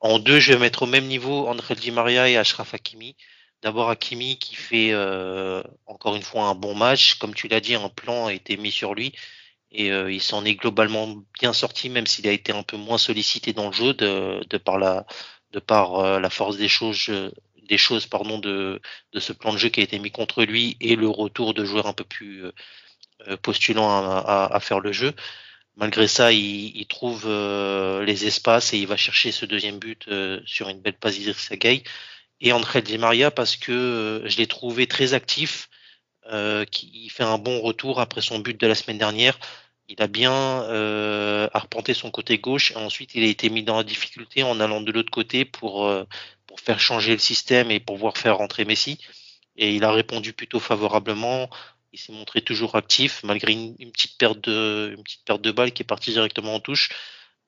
En deux, je vais mettre au même niveau André Di Maria et Ashraf Hakimi. D'abord Hakimi qui fait encore une fois un bon match. Comme tu l'as dit, un plan a été mis sur lui. Et il s'en est globalement bien sorti, même s'il a été un peu moins sollicité dans le jeu de, par la, force des choses, des choses pardon, de, de ce plan de jeu qui a été mis contre lui et le retour de joueurs un peu plus euh, euh, postulants à, à, faire le jeu. Malgré ça, il, trouve euh, les espaces et il va chercher ce deuxième but sur une belle passe d'Idrissa Gueye. Et André Di Maria parce que je l'ai trouvé très actif, euh, qui fait un bon retour après son but de la semaine dernière. Il a bien arpenté son côté gauche et ensuite il a été mis dans la difficulté en allant de l'autre côté pour, pour faire changer le système et pouvoir faire rentrer Messi. Et il a répondu plutôt favorablement. Il s'est montré toujours actif malgré une, petite perte de une petite perte de balle qui est partie directement en touche.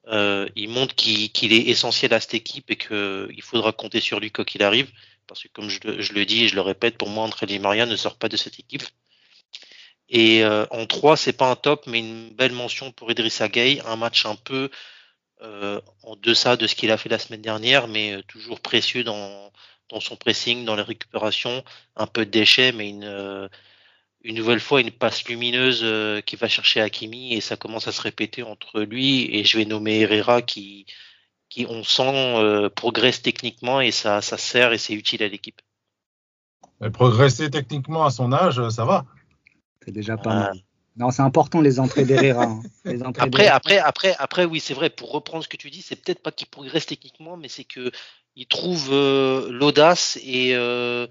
Euh, il montre qu'il est essentiel à cette équipe et qu'il faudra compter sur lui quoi qu'il arrive. Parce que comme je, le- je le dis et je le répète, pour moi, André Di Maria ne sort pas de cette équipe. Et euh, en 3, c'est pas un top, mais une belle mention pour Idrissa Gueye, un match un peu euh, en deçà de ce qu'il a fait la semaine dernière, mais euh, toujours précieux dans, dans son pressing, dans les récupérations, un peu de déchets, mais une, euh, une nouvelle fois une passe lumineuse euh, qui va chercher Hakimi et ça commence à se répéter entre lui et je vais nommer Herrera qui, qui on sent euh, progresse techniquement et ça, ça sert et c'est utile à l'équipe. Progresser techniquement à son âge, ça va. C'est déjà pas Euh, mal. Non, c'est important les entrées d'Herrera. hein. Les entrées Après, d'Herrera. après, après, après, oui, c'est vrai. Pour reprendre ce que tu dis, c'est peut-être pas qu'il progresse techniquement, mais c'est que il trouve euh, l'audace et euh,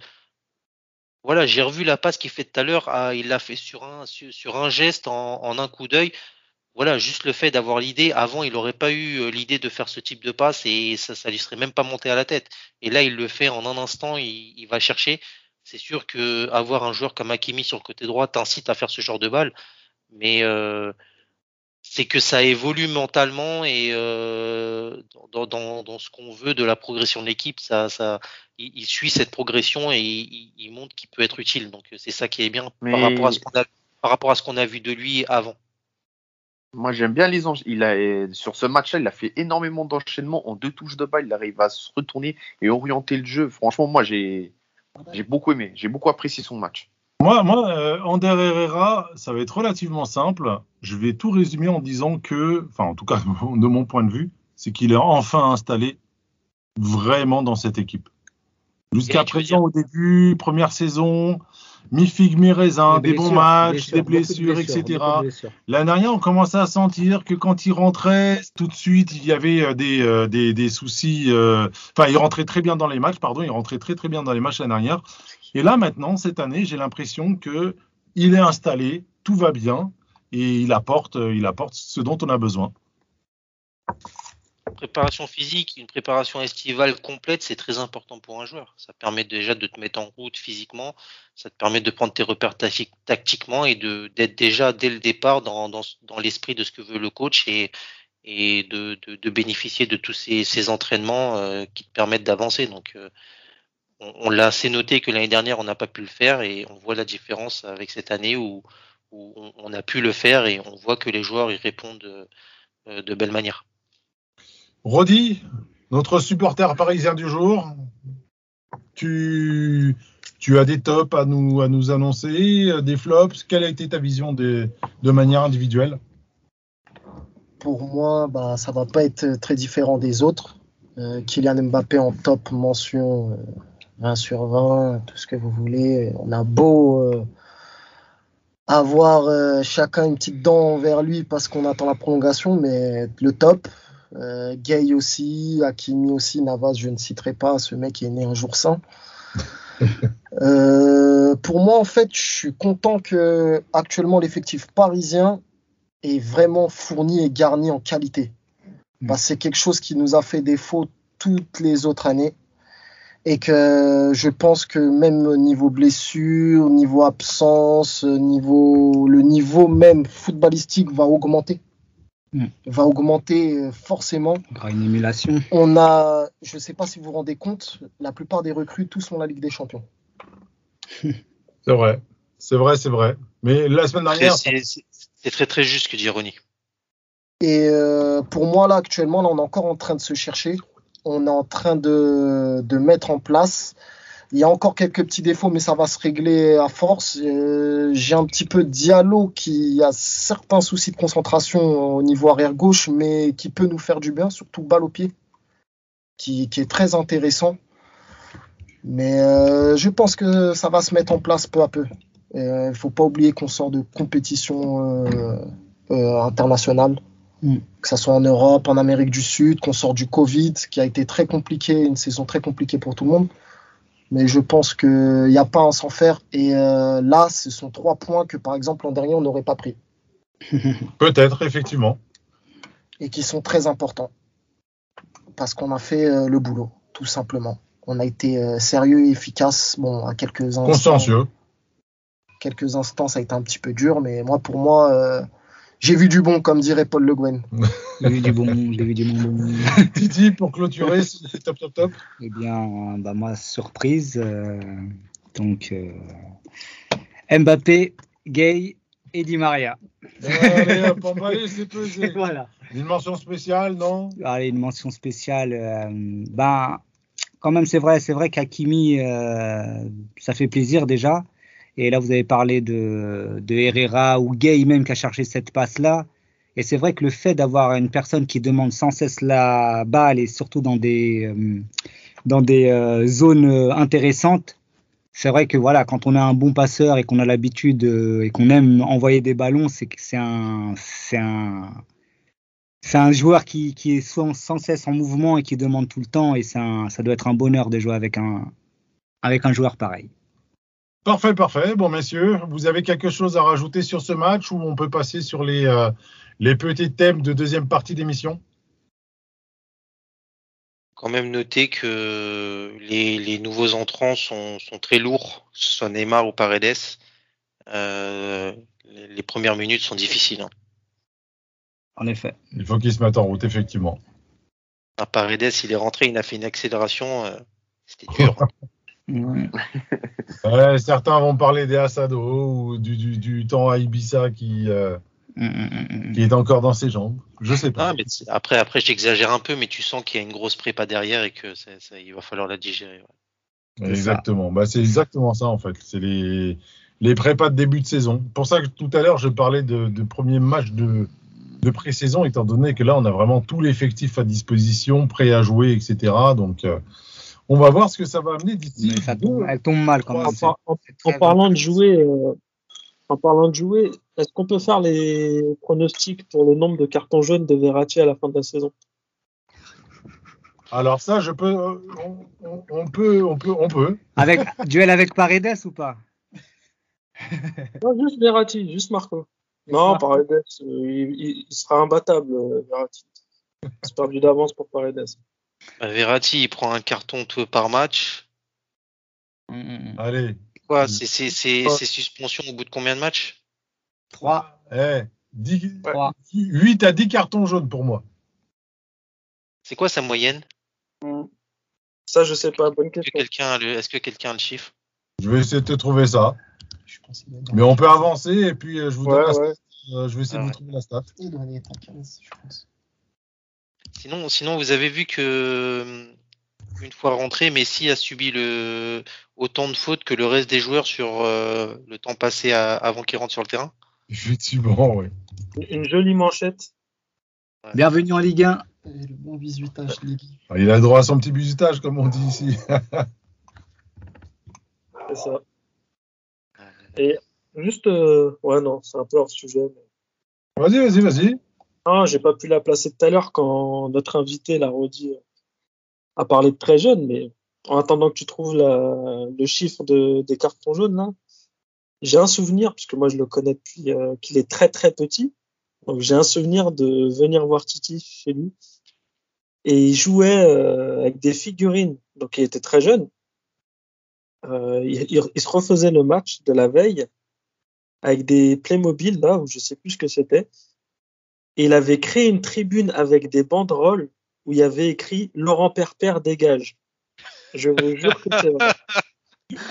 voilà. J'ai revu la passe qu'il fait tout à l'heure. ah, il l'a fait sur un sur, sur un geste en, en un coup d'œil. Voilà, juste le fait d'avoir l'idée. Avant, il n'aurait pas eu euh, l'idée de faire ce type de passe et ça, ça lui serait même pas monté à la tête. Et là, il le fait en un instant. Il, il va chercher. C'est sûr que avoir un joueur comme Hakimi sur le côté droit t'incite à faire ce genre de balle, mais euh, c'est que ça évolue mentalement et euh, dans, dans, dans ce qu'on veut de la progression de l'équipe, ça, ça, il, il suit cette progression et il, il montre qu'il peut être utile. Donc c'est ça qui est bien Mais- par rapport à ce qu'on a par rapport à ce qu'on a vu de lui avant. Moi, j'aime bien les anges. Il a, euh, sur ce match-là, il a fait énormément d'enchaînements en deux touches de balle. Il arrive à se retourner et orienter le jeu. Franchement, moi, j'ai, j'ai beaucoup aimé. J'ai beaucoup apprécié son match. Moi, moi euh, Ander Herrera, ça va être relativement simple. Je vais tout résumer en disant que, enfin, en tout cas, de mon point de vue, c'est qu'il est enfin installé vraiment dans cette équipe. Jusqu'à présent, au début, première saison, mi-figue, mi-raisin, des, bons matchs, des blessures, etc. de. L'année dernière, on commençait à sentir que quand il rentrait, tout de suite, il y avait euh, des, euh, des, des soucis. euh, Enfin, il rentrait très bien dans les matchs, pardon, il rentrait très très bien dans les matchs l'année dernière. Et là, maintenant, cette année, j'ai l'impression que il est installé, tout va bien, et il apporte, il apporte ce dont on a besoin. Préparation physique, une préparation estivale complète, c'est très important pour un joueur. Ça permet déjà de te mettre en route physiquement, ça te permet de prendre tes repères tactiquement et de d'être déjà dès le départ dans, dans, dans l'esprit de ce que veut le coach et, et de, de, de bénéficier de tous ces, ces entraînements euh, qui te permettent d'avancer. Donc, euh, on, l'a assez noté que l'année dernière, on n'a pas pu le faire et on voit la différence avec cette année où, où on, a pu le faire et on voit que les joueurs y répondent euh, de belle manière. Rodi, notre supporter parisien du jour, tu, tu as des tops à nous, à nous annoncer, des flops. Quelle a été ta vision de, manière individuelle? Pour moi, bah, ça va pas être très différent des autres. Euh, Kylian Mbappé en top mention euh, 20 sur 20, tout ce que vous voulez. On a beau euh, avoir euh, chacun une petite dent vers lui parce qu'on attend la prolongation, mais le top, euh, Gay aussi, Hakimi aussi, Navas, je ne citerai pas, ce mec est né un jour saint. euh, pour moi, en fait, je suis content que actuellement l'effectif parisien est vraiment fourni et garni en qualité. Bah, c'est quelque chose qui nous a fait défaut toutes les autres années. Et que je pense que même niveau blessure, niveau absence, niveau le niveau même footballistique va augmenter Mm. va augmenter forcément. Il y aura une émulation. On a, je ne sais pas si vous vous rendez compte, la plupart des recrues, tous ont la Ligue des Champions. C'est vrai, c'est vrai, c'est vrai. Mais la semaine dernière. C'est très très juste ce que dit Ronnie. Et euh, pour moi, là, actuellement, là, on est encore en train de se chercher. On est en train de, de mettre en place. Il y a encore quelques petits défauts, mais ça va se régler à force. Euh, J'ai un petit peu Diallo qui a certains soucis de concentration au niveau arrière gauche, mais qui peut nous faire du bien, surtout balle au pied, qui, qui est très intéressant. Mais euh, je pense que ça va se mettre en place peu à peu. Il ne faut pas oublier qu'on sort de compétition euh, internationale, Mm. que ce soit en Europe, en Amérique du Sud, qu'on sort du Covid, qui a été très compliqué, une saison très compliquée pour tout le monde. Mais je pense qu'il n'y a pas à s'en faire. Et euh, là, ce sont trois points que, par exemple, l'an dernier, on n'aurait pas pris. Peut-être, effectivement. Et qui sont très importants. Parce qu'on a fait euh, le boulot, tout simplement. On a été euh, sérieux et efficace. Bon, à quelques instants. Consciencieux. Quelques instants, ça a été un petit peu dur. Mais moi, pour moi, j'ai vu du bon, comme dirait Paul Le Guen. J'ai vu du bon, j'ai vu du bon. bon. Titi, pour clôturer, c'est top, top, top. Eh bien, bah, moi, surprise. euh, donc, euh, Mbappé, Gay et Di Maria. Allez, hop, on va aller, c'est pesé. voilà. Une mention spéciale, non? Allez, une mention spéciale. euh, ben, quand même, c'est vrai, c'est vrai qu'Akimi, euh, ça fait plaisir déjà. Et là, vous avez parlé de, Herrera ou Gay même qui a cherché cette passe-là. Et c'est vrai que le fait d'avoir une personne qui demande sans cesse la balle et surtout dans des, euh, dans des euh, zones euh, intéressantes, c'est vrai que voilà, quand on a un bon passeur et qu'on a l'habitude et qu'on aime envoyer des ballons, c'est un, un, un joueur qui, qui est sans, cesse en mouvement et qui demande tout le temps. Et un- ça doit être un bonheur de jouer avec un, avec un joueur pareil. Parfait, parfait. Bon, messieurs, vous avez quelque chose à rajouter sur ce match ou on peut passer sur les, euh, les petits thèmes de deuxième partie d'émission? Quand même noter que les, les nouveaux entrants sont, sont très lourds, que ce soit Neymar ou Paredes. Euh, les, les premières minutes sont difficiles. Hein. En effet. Il faut qu'ils se mettent en route, effectivement. À Paredes, il est rentré, il a fait une accélération. euh, C'était dur. Ouais. Ouais, certains vont parler des Asado ou du, du, du temps à Ibiza qui, euh, Mm, mm, mm, qui est encore dans ses jambes. Je sais pas. Ah, mais après, après j'exagère un peu, mais tu sens qu'il y a une grosse prépa derrière et que ça, ça- il va falloir la digérer. ouais. Exactement. Bah, c'est exactement ça en fait. C'est les, les prépas de début de saison. Pour ça que tout à l'heure je parlais de, de premier match de, de pré-saison, étant donné que là on a vraiment tout l'effectif à disposition, prêt à jouer, etc. Donc euh, on va voir ce que ça va amener d'ici. Mais ça tombe, elle tombe mal quand En, même. par- en- parlant de jouer, euh, en parlant de jouer, est-ce qu'on peut faire les pronostics pour le nombre de cartons jaunes de Verratti à la fin de la saison? Alors ça, je peux, euh, on, on- on peut, on peut, on peut. Avec, duel avec Paredes ou pas? Non, juste Verratti, juste Marco. Non. Paredes, euh, il, il- sera imbattable, Verratti. C'est perdu d'avance pour Paredes. Verratti, il prend un carton tout par match. Mm, Allez. Quoi, Mm. c'est c'est- c'est- Ouais. c'est suspension au bout de combien de matchs? 3. Eh, dix- Trois. 8 à 10 cartons jaunes pour moi. C'est quoi sa moyenne? Ça, je sais pas. Bonne Est-ce que question. quelqu'un a le, est-ce que quelqu'un a le chiffre? Je vais essayer de te trouver ça. Je pense Mais on peut avancer et puis euh, je vous donne Ouais, la. Euh, je vais essayer Ah de vous ouais. trouver la stat. Il doit être à 15, je pense. Sinon, sinon, vous avez vu que euh, une fois rentré, Messi a subi le autant de fautes que le reste des joueurs sur euh, le temps passé à- avant qu'il rentre sur le terrain. Effectivement, oui. Une jolie manchette. Bienvenue en Ligue 1. Et le bon visuitage Ligue. Ah, Il a le droit à son petit bisutage, comme on dit ici. C'est ça. Et juste, euh, ouais, non, c'est un peu hors sujet. mais- Vas-y, vas-y, vas-y. Ah, j'ai pas pu la placer tout à l'heure quand notre invité l'a redit, euh, a parlé de très jeune, mais en attendant que tu trouves le chiffre de, des cartons jaunes, là, j'ai un souvenir, puisque moi je le connais depuis euh, qu'il est très très petit, donc j'ai un souvenir de venir voir Titi chez lui, et il jouait euh, avec des figurines, donc il était très jeune. Il, il- il se refaisait le match de la veille avec des Playmobil, là, où je sais plus ce que c'était. Et il avait créé une tribune avec des banderoles où il y avait écrit Laurent Perper dégage. Je vous jure que c'est vrai.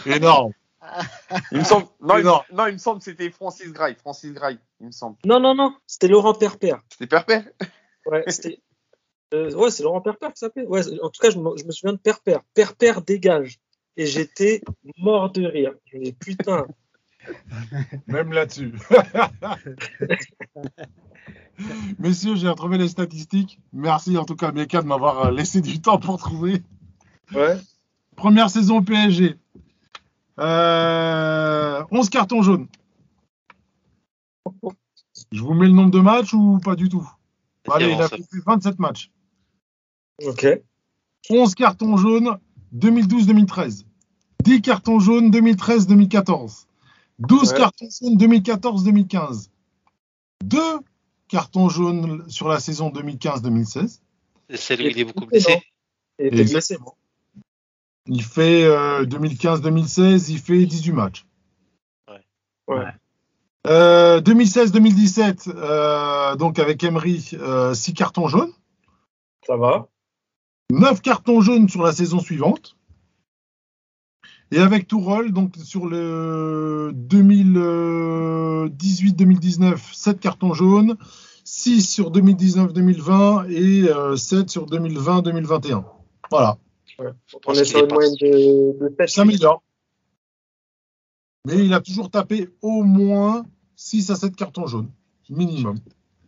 Énorme. Il me semble, non, il, Non. non, il me semble que c'était Francis Gray. Francis Gray, il me semble. Non, non, non, c'était Laurent Perper. C'était Perpet Ouais, c'était. euh, ouais, c'est Laurent Perper qui s'appelait. Ouais, en tout cas, je me, je me souviens de Perper. Perper dégage. Et j'étais mort de rire. Je me dis, putain, Même là-dessus. Messieurs, j'ai retrouvé les statistiques. Merci en tout cas, Meka, de m'avoir euh, laissé du temps pour trouver. ouais. Première saison PSG. Euh, 11 cartons jaunes. Je vous mets le nombre de matchs ou pas du tout? Allez, il a fait 27 matchs. Ok. 11 cartons jaunes 2012-2013. 10 cartons jaunes 2013-2014. 12 Ouais. cartons jaunes 2014-2015. 2 cartons jaunes sur la saison 2015-2016. C'est où il est beaucoup blessé. Il était Exact. blessé, bon. Il fait euh, 2015-2016, il fait 18 matchs. Ouais. Euh, 2016-2017, euh, donc avec Emery, 6 cartons jaunes. Ça va. 9 cartons jaunes sur la saison suivante. Et avec Tourol, donc sur le 2018-2019, 7 cartons jaunes, 6 sur 2019-2020 et euh, 7 sur 2020-2021. Voilà, Ouais. On est sur une moyenne de, de 7 ça s'améliore. Mais il a toujours tapé au moins 6 à 7 cartons jaunes, minimum.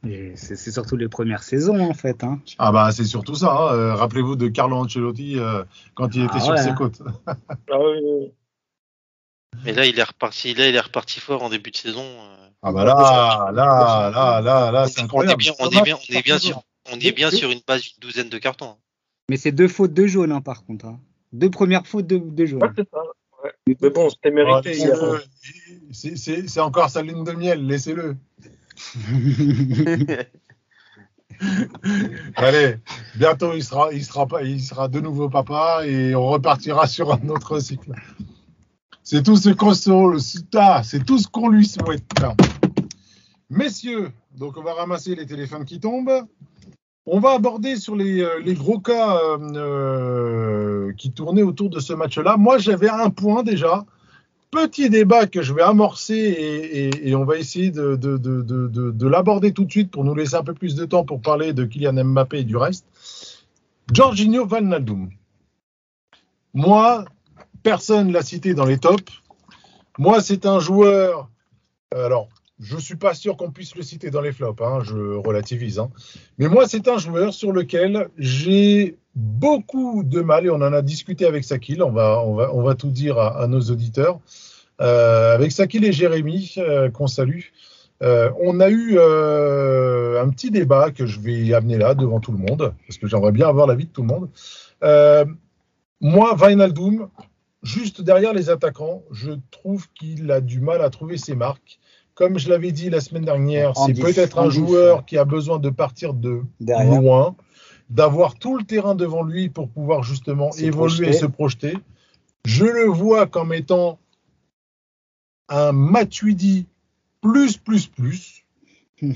Et C'est surtout les premières saisons en fait. Hein. Ah bah c'est surtout ça. hein. Euh, Rappelez-vous de Carlo Ancelotti euh, quand il Ah était sur ouais, ses hein. côtes. Ah oui. Mais là, il est reparti. Là, il est reparti fort en début de saison. euh. Ah bah là, là, là, là, là, c'est on est incroyable. bien, on est bien, on est bien sur, on est bien sur une base d'une douzaine de cartons. Mais c'est deux fautes de jaune hein, par contre. hein. Deux premières fautes de, de jaune. Ouais, c'est ça. Ouais. Mais bon, c'était Ah, mérité. c'est encore sa lune de miel, laissez-le. Allez, bientôt il sera, il sera il sera de nouveau papa et on repartira sur un autre cycle. C'est tout ce qu'on c'est tout ce qu'on lui souhaite. Messieurs, donc on va ramasser les téléphones qui tombent. On va aborder sur les, euh, gros cas euh, euh, qui tournaient autour de ce match-là. Moi, j'avais un point déjà. Petit débat que je vais amorcer et, on va essayer de, de- de- de- de- de l'aborder tout de suite pour nous laisser un peu plus de temps pour parler de Kylian Mbappé et du reste. Jorginho Wijnaldum. Moi, personne l'a cité dans les tops. Moi, c'est un joueur. Alors, je suis pas sûr qu'on puisse le citer dans les flops. hein, je relativise. hein. Mais moi, c'est un joueur sur lequel j'ai beaucoup de mal, et on en a discuté avec Sakil, on va, on va, on va tout dire à, à nos auditeurs, Euh, avec Sakil et Jérémy, euh, qu'on salue. Euh, on a eu un petit débat que je vais amener là devant tout le monde, parce que j'aimerais bien avoir l'avis de tout le monde. Moi, Wijnaldum, juste derrière les attaquants, je trouve qu'il a du mal à trouver ses marques. Comme je l'avais dit la semaine dernière, c'est peut-être un joueur qui a besoin de partir de Derrière. loin. D'avoir tout le terrain devant lui pour pouvoir justement évoluer et se projeter. Je le vois comme étant un Matuidi plus, plus, plus.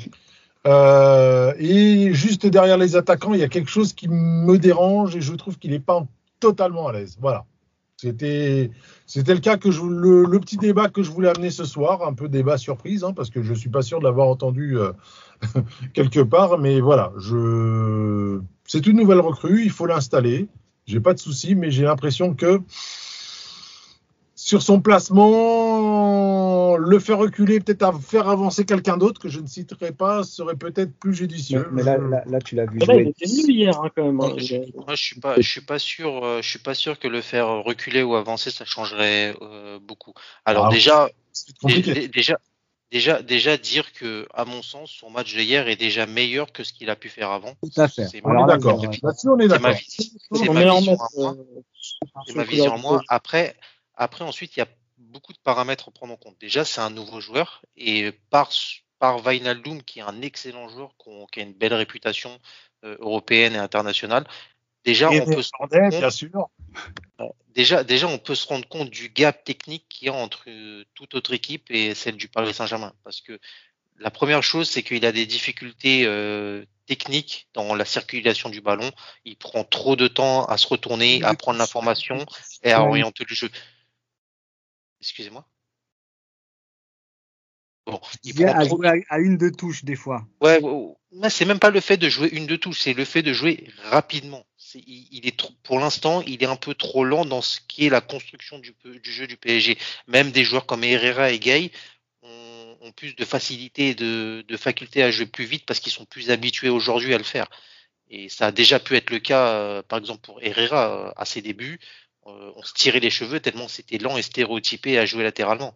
Euh, et juste derrière les attaquants, il y a quelque chose qui me dérange et je trouve qu'il n'est pas totalement à l'aise. Voilà. C'était, c'était le cas que je, le, le petit débat que je voulais amener ce soir, un peu débat surprise, hein, parce que je suis pas sûr de l'avoir entendu euh, quelque part, mais voilà, je, c'est une nouvelle recrue, il faut l'installer. J'ai pas de souci, mais j'ai l'impression que sur son placement, le faire reculer, peut-être faire avancer quelqu'un d'autre que je ne citerai pas, serait peut-être plus judicieux. mais là, Je- là, là, tu l'as vu là, il était nul hier, hein, quand même. hein. Moi, je, suis pas, je suis pas sûr, euh, je suis pas sûr que le faire reculer ou avancer, ça changerait euh, beaucoup. Alors Ah, déjà, déjà, déjà, déjà dire que, à mon sens, son match de hier est déjà meilleur que ce qu'il a pu faire avant. Tout à fait. C'est On est d'accord. on est c'est ma, d'accord. c'est en vision ma du Après, après ensuite, il y a beaucoup de paramètres à prendre en compte. Déjà, c'est un nouveau joueur et par par Wijnaldum, qui est un excellent joueur, qui a une belle réputation euh, européenne et internationale. Déjà, on peut se rendre compte bien sûr. Déjà, déjà, on peut se rendre compte du gap technique qu'il y a entre euh, toute autre équipe et celle du Paris Saint-Germain. Parce que la première chose, c'est qu'il a des difficultés euh, techniques dans la circulation du ballon. Il prend trop de temps à se retourner, à prendre l'information et à orienter le jeu. Excusez-moi. Bon, il Il prend à trop jouer à, à une de touche des fois. Ouais, ouais, ouais. C'est même pas le fait de jouer une de touche, c'est le fait de jouer rapidement. Il, est pour l'instant, il est un peu trop lent dans ce qui est la construction du, jeu du PSG. Même des joueurs comme Herrera et Gay ont, plus de facilité et de, faculté à jouer plus vite parce qu'ils sont plus habitués aujourd'hui à le faire. Et ça a déjà pu être le cas, euh, par exemple pour Herrera euh, à ses débuts. Euh, on se tirait les cheveux tellement c'était lent et stéréotypé à jouer latéralement.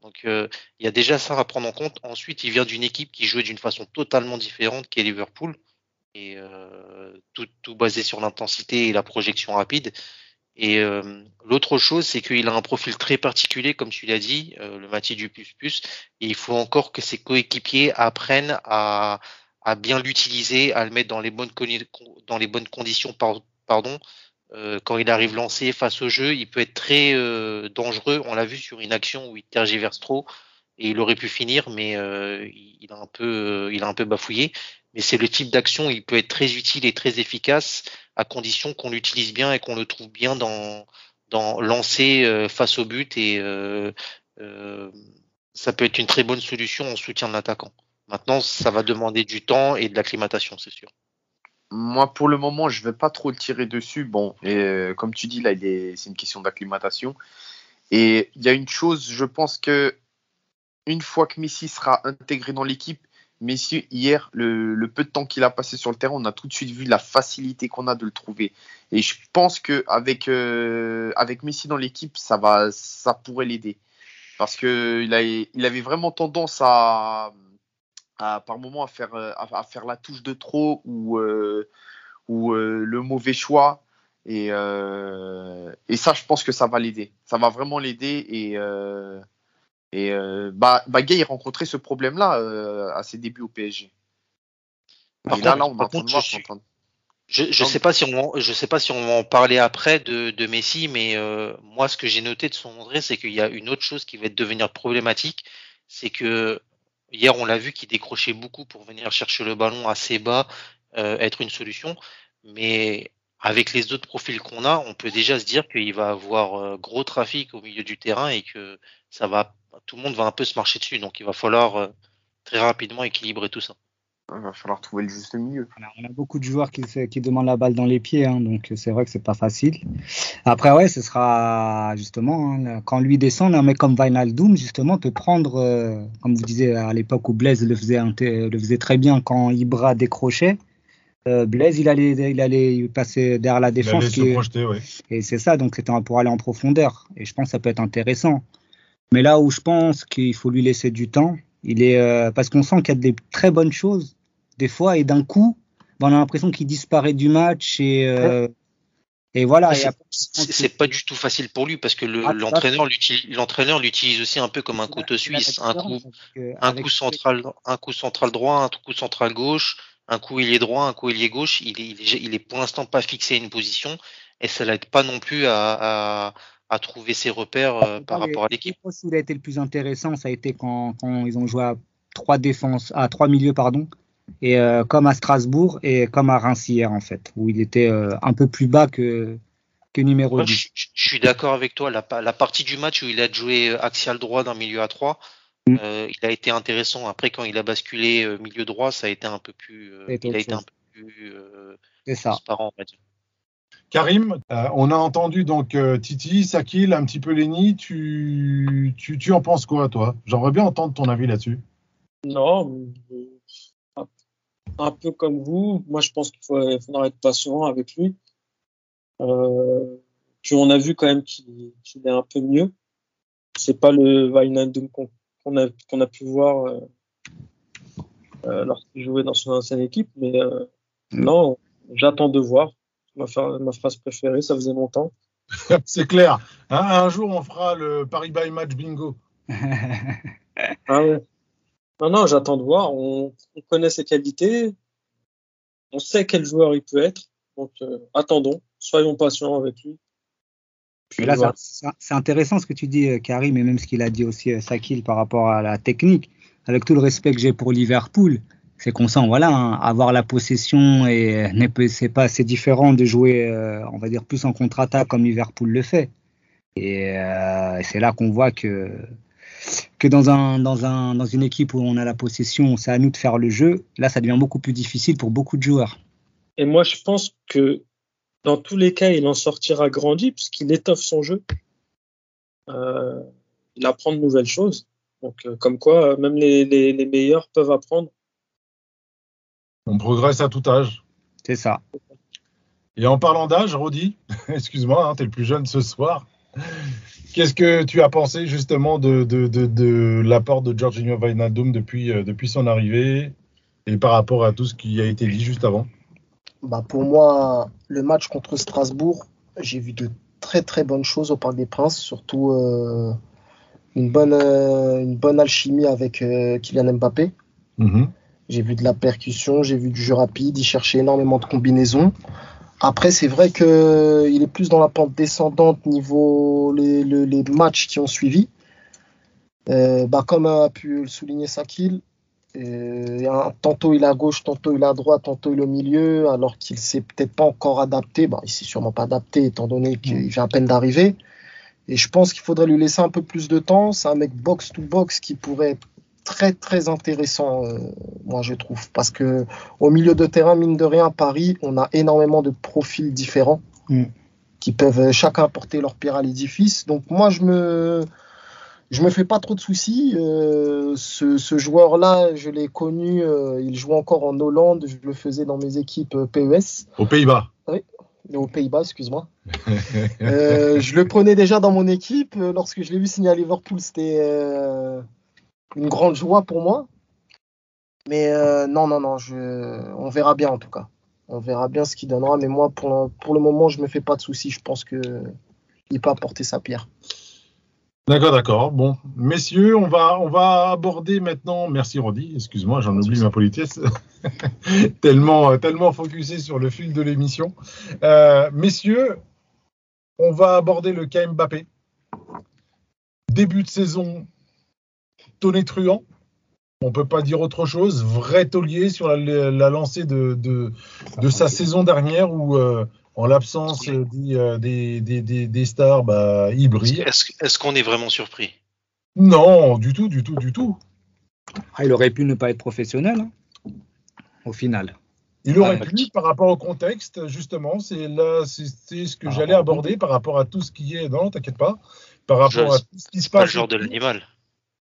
Donc il y a déjà ça à prendre en compte. Ensuite, il vient d'une équipe qui jouait d'une façon totalement différente qui est Liverpool et euh, tout, basé sur l'intensité et la projection rapide. Et euh, l'autre chose, c'est qu'il a un profil très particulier, comme tu l'as dit, euh, le Mathieu du plus plus. Et il faut encore que ses coéquipiers apprennent à, bien l'utiliser, à le mettre dans les bonnes, conditions. quand il arrive lancé face au jeu, il peut être très dangereux. On l'a vu sur une action où il tergiverse trop et il aurait pu finir, mais il a un peu, il a un peu bafouillé. Mais c'est le type d'action, il peut être très utile et très efficace à condition qu'on l'utilise bien et qu'on le trouve bien dans, dans lancer euh, face au but et euh, euh, ça peut être une très bonne solution en soutien de l'attaquant. Maintenant, ça va demander du temps et de l'acclimatation, c'est sûr. Moi, pour le moment, je vais pas trop le tirer dessus. Bon, comme tu dis, là, c'est une question d'acclimatation. Et il y a une chose, je pense que une fois que Messi sera intégré dans l'équipe, Messi, hier, le, peu de temps qu'il a passé sur le terrain, on a tout de suite vu la facilité qu'on a de le trouver. Et je pense que avec, euh, avec Messi dans l'équipe, ça va, ça pourrait l'aider. Parce que il, avait vraiment tendance à, à par moment à faire, à, faire la touche de trop ou, euh, ou euh, le mauvais choix. Et, euh, et ça, je pense que ça va l'aider. Ça va vraiment l'aider. Et, et euh, bah, bah, il rencontrait ce problème-là euh, à ses débuts au PSG. Par là, contre- là, on par contre, je suis- en train de- Je je sais pas si on je sais pas si on va en parler après de, de Messi, mais euh, moi ce que j'ai noté de son entrée, c'est qu'il y a une autre chose qui va devenir problématique, c'est que hier on l'a vu qu'il décrochait beaucoup pour venir chercher le ballon assez bas, euh, être une solution, mais avec les autres profils qu'on a, on peut déjà se dire qu'il va avoir euh, gros trafic au milieu du terrain et que ça va tout le monde va un peu se marcher dessus, donc il va falloir euh, très rapidement équilibrer tout ça. Il va falloir trouver le juste milieu. On a, on a beaucoup de joueurs qui, demandent la balle dans les pieds, hein, donc c'est vrai que c'est pas facile. Après, ouais, ce sera justement hein, quand lui descend, un mec comme Wijnaldum justement peut prendre, euh, comme vous disiez à l'époque où Blaise le faisait, le faisait très bien quand Ibra décrochait. Euh, Blaise, il allait, il allait passer derrière la Il défense, allait qui se est- projeter, ouais. et c'est ça, donc c'était un- pour aller en profondeur. Et je pense que ça peut être intéressant. Mais là où je pense qu'il faut lui laisser du temps, il est euh, parce qu'on sent qu'il y a des très bonnes choses des fois, et d'un coup, ben, on a l'impression qu'il disparaît du match et euh, et voilà. C'est- pas du tout facile pour lui parce que Ah, l'entraîneur l'utilise l'entraîneur l'utilise aussi un peu comme un couteau suisse, un coup un coup central un coup central droit, un coup central gauche, un coup il est droit, un coup il est gauche. Il est, il est, il est pour l'instant pas fixé à une position et ça l'aide pas non plus à, à, à trouver ses repères euh, par rapport à l'équipe. Pense qu'il a été le plus intéressant, ça a été quand, quand ils ont joué à trois défenses, à trois milieux, pardon, et euh, comme à Strasbourg et comme à Reims hier, en fait, où il était euh, un peu plus bas que, que numéro Moi, 10. je, je- je suis d'accord avec toi. La, pa- la partie du match où il a joué axial droit d'un milieu à 3, Mm. il a été intéressant. Après, quand il a basculé milieu droit, ça a été un peu plus, il a été un peu plus ça. transparent, on va dire. Karim, euh, on a entendu donc euh, Titi, Sakil, un petit peu Lenny. Tu, tu, tu en penses quoi, toi? J'aimerais bien entendre ton avis là-dessus. Non, mais, un- peu comme vous, moi je pense qu'il faut, faudra être patient avec lui. Euh, puis on a vu quand même qu'il qu'il est un peu mieux. C'est pas le Wijnaldum qu'on qu'on a, qu'on a pu voir euh, euh, lorsqu'il jouait dans son ancienne équipe, mais euh, Mm. non, j'attends de voir. Ma, phrase préférée, ça faisait longtemps. C'est clair. Hein, un jour, on fera le Paris by Match bingo. Ah ouais. Non, non, j'attends de voir. On, on connaît ses qualités. On sait quel joueur il peut être. Donc, euh, attendons. Soyons patients avec lui. Puis là, voilà. c'est intéressant ce que tu dis, euh, Karim, et même ce qu'il a dit aussi euh, Sakil par rapport à la technique. Avec tout le respect que j'ai pour Liverpool, c'est qu'on sent, voilà, hein, avoir la possession et c'est pas assez différent de jouer, euh, on va dire, plus en contre-attaque comme Liverpool le fait. Et euh, c'est là qu'on voit que dans un dans un dans une équipe où on a la possession, c'est à nous de faire le jeu. Là, ça devient beaucoup plus difficile pour beaucoup de joueurs. Et moi, je pense que dans tous les cas, il en sortira grandi puisqu'il étoffe son jeu. Euh, il apprend de nouvelles choses. Donc, comme quoi, même les meilleurs peuvent apprendre. On progresse à tout âge. C'est ça. Et en parlant d'âge, Rodi, excuse-moi, hein, tu es le plus jeune ce soir. Qu'est-ce que tu as pensé justement de, de, de, de l'apport de Jorginho Wijnaldum depuis, euh, depuis son arrivée et par rapport à tout ce qui a été dit juste avant? Bah, pour moi, le match contre Strasbourg, j'ai vu de très très bonnes choses au Parc des Princes, surtout euh, une, bonne, euh, une bonne alchimie avec euh, Kylian Mbappé. Mhm. J'ai vu de la percussion, j'ai vu du jeu rapide, il cherchait énormément de combinaisons. Après, c'est vrai que il est plus dans la pente descendante niveau les, matchs qui ont suivi. Euh, bah, comme a pu le souligner Sakil, euh, tantôt il est à gauche, tantôt il est à droite, tantôt il est au milieu, alors qu'il s'est peut-être pas encore adapté. Bah, il s'est sûrement pas adapté étant donné qu'il vient à peine d'arriver. Et je pense qu'il faudrait lui laisser un peu plus de temps. C'est un mec box to box qui pourrait être très très intéressant, euh, moi je trouve, parce que au milieu de terrain, mine de rien, à Paris, on a énormément de profils différents Mm. qui peuvent chacun apporter leur pierre à l'édifice. Donc moi je me je me fais pas trop de soucis. Euh, ce, ce joueur-là, je l'ai connu, euh, il joue encore en Hollande, je le faisais dans mes équipes euh, PES, Aux Pays-Bas. aux Pays-Bas, excuse-moi. Euh, je le prenais déjà dans mon équipe. Euh, Lorsque je l'ai vu signer à Liverpool, c'était euh, une grande joie pour moi. Mais euh, non, non, non, on verra bien en tout cas. On verra bien ce qu'il donnera. Mais moi, pour le, moment, je me fais pas de soucis. Je pense que il peut apporter sa pierre. D'accord, d'accord. Bon, messieurs, on va, aborder maintenant. Merci Rodi, excuse-moi, j'en oublie ma politesse. tellement, tellement focusé sur le fil de l'émission. Euh, messieurs, on va aborder le cas Mbappé. Début de saison tonitruant. On peut pas dire autre chose. Vrai taulier sur la, la lancée de, de, de sa saison dernière où, euh, en l'absence euh, des, des, des, des, des stars, bah, il Est-ce brille. est-ce- qu'on est vraiment surpris? Non, du tout, du tout, du tout. Ah, il aurait pu ne pas être professionnel, hein, au final. Il aurait Ouais. pu, par rapport au contexte, justement, c'est là, c'est c'est ce que Ah. j'allais aborder par rapport à tout ce qui est. Non, t'inquiète pas. Par rapport Je- à tout ce qui se Pas le passe, genre de l'animal.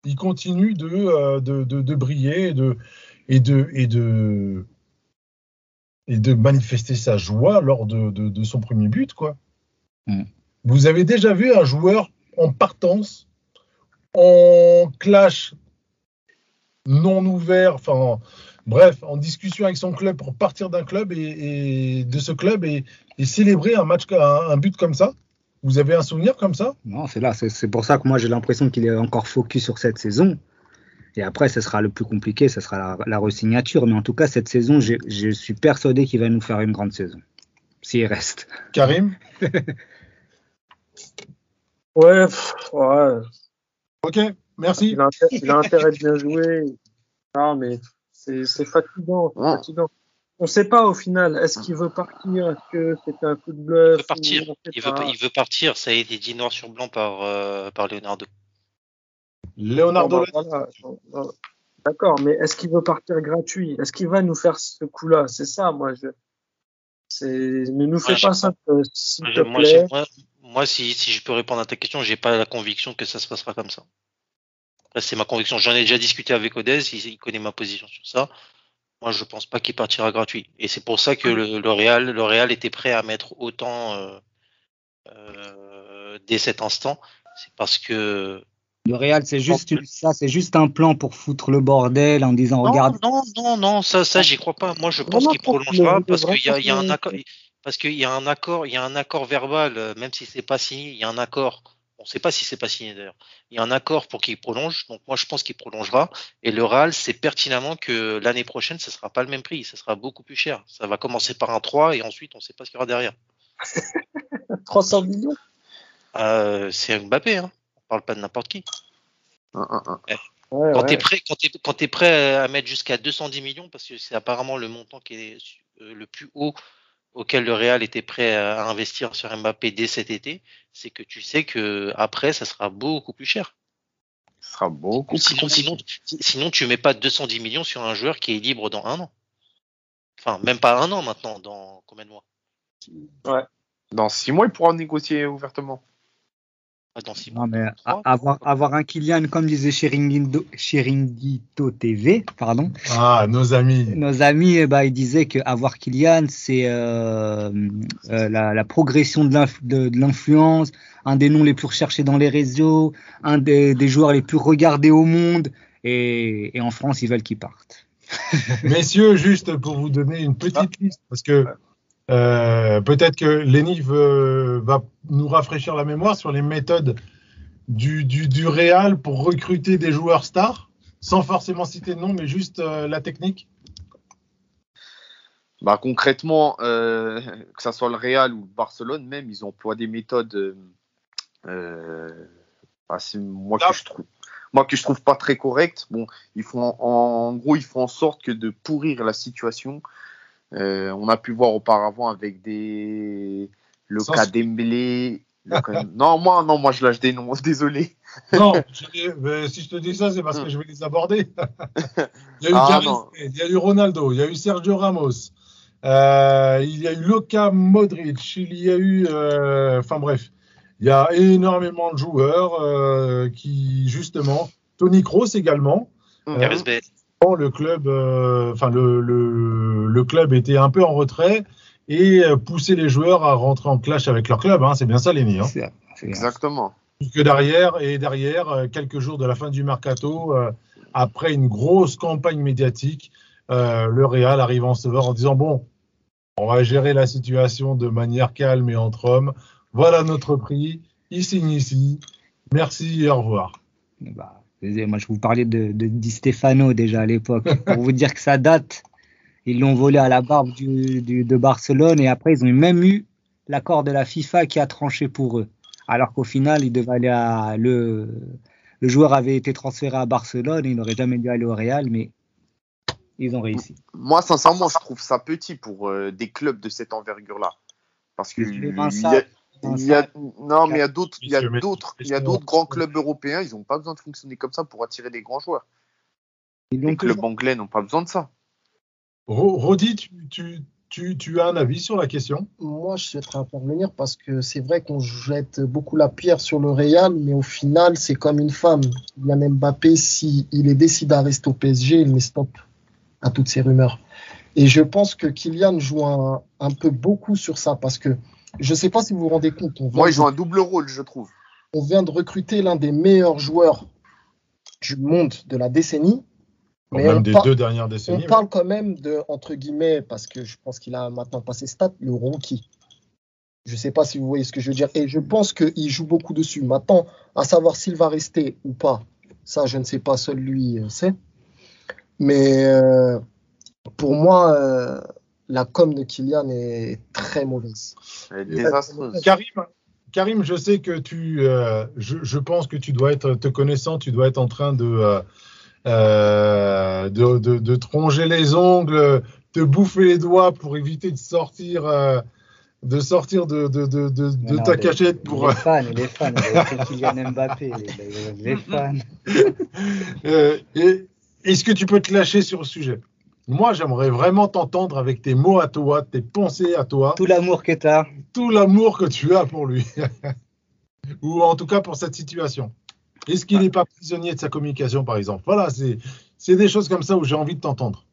Il continue de, de, de, de briller et de, et de, et de, et de manifester sa joie lors de, son premier but, quoi. Mm. Vous avez déjà vu un joueur en partance, en clash non ouvert, enfin, bref, en discussion avec son club pour partir d'un club et, et de ce club et, et célébrer un match, un, un but comme ça? Vous avez un souvenir comme ça? Non, c'est là. C'est pour ça que moi j'ai l'impression qu'il est encore focus sur cette saison. Et après, ce sera le plus compliqué, ce sera la, la resignature. Mais en tout cas, cette saison, je, suis persuadé qu'il va nous faire une grande saison. S'il reste. Karim? Ouais, pff, ouais. Ok, merci. Il a, intérêt, il a intérêt de bien jouer. Non, mais c'est c'est fatigant. fatigant. On ne sait pas au final. Est-ce qu'il veut partir Est-ce que c'était un coup de Il bluff veut partir. ou on sait Il veut, il partir. Ça a été dit noir sur blanc par, euh, par Leonardo. Leonardo. Bon, bah, voilà. Bon, D'accord, mais est-ce qu'il veut partir gratuit? Est-ce qu'il va nous faire ce coup-là? C'est ça, moi. Je... C'est... Ne nous fais Ouais, pas ça, s'il te Moi, plaît. moi, moi, si, si je peux répondre à ta question, j'ai pas la conviction que ça se passera comme ça. C'est ma conviction. J'en ai déjà discuté avec Odez, il, il connaît ma position sur ça. Moi, je pense pas qu'il partira gratuit. Et c'est pour ça que le, le Real, le Real était prêt à mettre autant euh, euh, dès cet instant. C'est parce que Le Real, c'est juste une- ça, c'est juste un plan pour foutre le bordel en disant non, regarde. non, non, non, ça, ça, j'y crois pas. Moi, je pense qu'il prolongera parce qu'il y a, il y a un pas accord, parce qu'il y a un accord, il y a un accord verbal, euh, même si c'est pas signé, il y a un accord. On ne sait pas si c'est pas signé d'ailleurs. Il y a un accord pour qu'il prolonge. Donc moi, je pense qu'il prolongera. Et le RAL sait pertinemment que l'année prochaine, ce sera pas le même prix. Ce sera beaucoup plus cher. Ça va commencer par un 3 et ensuite, on ne sait pas ce qu'il y aura derrière. 300 millions? Euh, c'est Mbappé, hein. On parle pas de n'importe qui. Un, un, un. ouais, Quand ouais. tu es prêt, quand t'es prêt à mettre jusqu'à 210 millions, parce que c'est apparemment le montant qui est euh, le plus haut auquel le Real était prêt à investir sur Mbappé dès cet été, c'est que tu sais que après ça sera beaucoup plus cher. Ce sera beaucoup plus Sinon, compliqué. sinon, si- sinon tu mets pas 210 millions sur un joueur qui est libre dans un an. Enfin, même pas un an maintenant, dans combien de mois Dans six mois, il pourra négocier ouvertement. Pas Dans six Non, mois. mais a- Trois, avoir, avoir un Kylian, comme disait Chiringuito TV, pardon, Ah, nos amis. nos amis, eh ben, ils disaient qu'avoir Kylian, c'est euh, euh, la, la progression de l'inf- de de l'influence, un des noms les plus recherchés dans les réseaux, un des, des joueurs les plus regardés au monde. Et, et en France, ils veulent qu'il parte. Messieurs, juste pour vous donner une petite liste, parce que euh, peut-être que Lenny va nous rafraîchir la mémoire sur les méthodes du, du, du Real pour recruter des joueurs stars, sans forcément citer de nom, mais juste euh, la technique. Bah, concrètement, euh, que ça soit le Real ou le Barcelone, même, ils emploient des méthodes. bah, moi, que je trouve, moi que je trouve pas très correctes. Bon, ils font en, en gros, ils font en sorte que de pourrir la situation. Euh, on a pu voir auparavant avec des le Sans- cas Dembélé. le non, moi, non, moi, je lâche des noms. Désolé. Non, je- mais si je te dis ça, c'est parce que je vais les aborder. il y a eu Ah, il y a eu Ronaldo, il y a eu Sergio Ramos, euh, il y a eu Luka Modric, il y a eu, euh, enfin bref, il y a énormément de joueurs euh, qui justement, Tony Kroos également. Gareth Bale. Bon, le club, euh, enfin le, le, le club était un peu en retrait et euh, poussait les joueurs à rentrer en clash avec leur club. Hein, c'est bien ça, Lenny. Hein. Exactement. que derrière et derrière euh, quelques jours de la fin du mercato, euh, après une grosse campagne médiatique, euh, le Real arrive en sauveur en disant bon, on va gérer la situation de manière calme et entre hommes. Voilà notre prix. Il signe ici. Merci et au revoir. Bah, moi, je vous parlais de, de Di Stefano déjà à l'époque. Pour vous dire que ça date, ils l'ont volé à la barbe du, du- de Barcelone et après, ils ont même eu l'accord de la FIFA qui a tranché pour eux. Alors qu'au final, il devait aller à le, le joueur avait été transféré à Barcelone et il n'aurait jamais dû aller au Real, mais ils ont réussi. Moi, sincèrement, je trouve ça petit pour euh, des clubs de cette envergure-là. Parce que Les il y Vincent, a, il y a- non, mais il y a d'autres, il y a d'autres, il y a messieurs. d'autres grands clubs européens. Ils n'ont pas besoin de fonctionner comme ça pour attirer des grands joueurs. l'ont Les clubs anglais n'ont pas besoin de ça. Ro- Rodi, tu, tu, tu, tu as un avis sur la question? Moi, je souhaiterais intervenir parce que c'est vrai qu'on jette beaucoup la pierre sur le Real, mais au final, c'est comme une femme. Kylian Mbappé, s'il est décidé à rester au PSG, il met stop à toutes ces rumeurs. Et je pense que Kylian joue un, un peu beaucoup sur ça parce que je ne sais pas si vous vous rendez compte, on Moi, ils de, jouent un double rôle, je trouve. on vient de recruter l'un des meilleurs joueurs du monde de la décennie. Mais Même on des par- deux dernières on décennies. parle quand même de, entre guillemets, parce que je pense qu'il a maintenant passé stat, le rookie. Je ne sais pas si vous voyez ce que je veux dire. Et je pense qu'il joue beaucoup dessus. Maintenant, à savoir s'il va rester ou pas, Ça, je ne sais pas, seul lui euh, sait. Mais euh, pour moi, euh, la com de Kylian est très mauvaise. Elle est désastreuse. Karim, Karim, je sais que tu, euh, je, je pense que tu dois être, te connaissant, tu dois être en train de, euh, euh, de, de, de te ronger les ongles, te bouffer les doigts pour éviter de sortir, euh, de sortir de, de, de, de, Mais de non, ta les- cachette pour. Les fans, les fans, c'est Kylian Mbappé, les, les fans. Euh, Est-ce que tu peux te lâcher sur le sujet? Moi, j'aimerais vraiment t'entendre avec tes mots à toi, tes pensées à toi, Tout l'amour que t'as. tout l'amour que tu as pour lui, ou en tout cas pour cette situation. Est-ce qu'il n'est pas prisonnier de sa communication, par exemple? Voilà, c'est des choses comme ça où j'ai envie de t'entendre.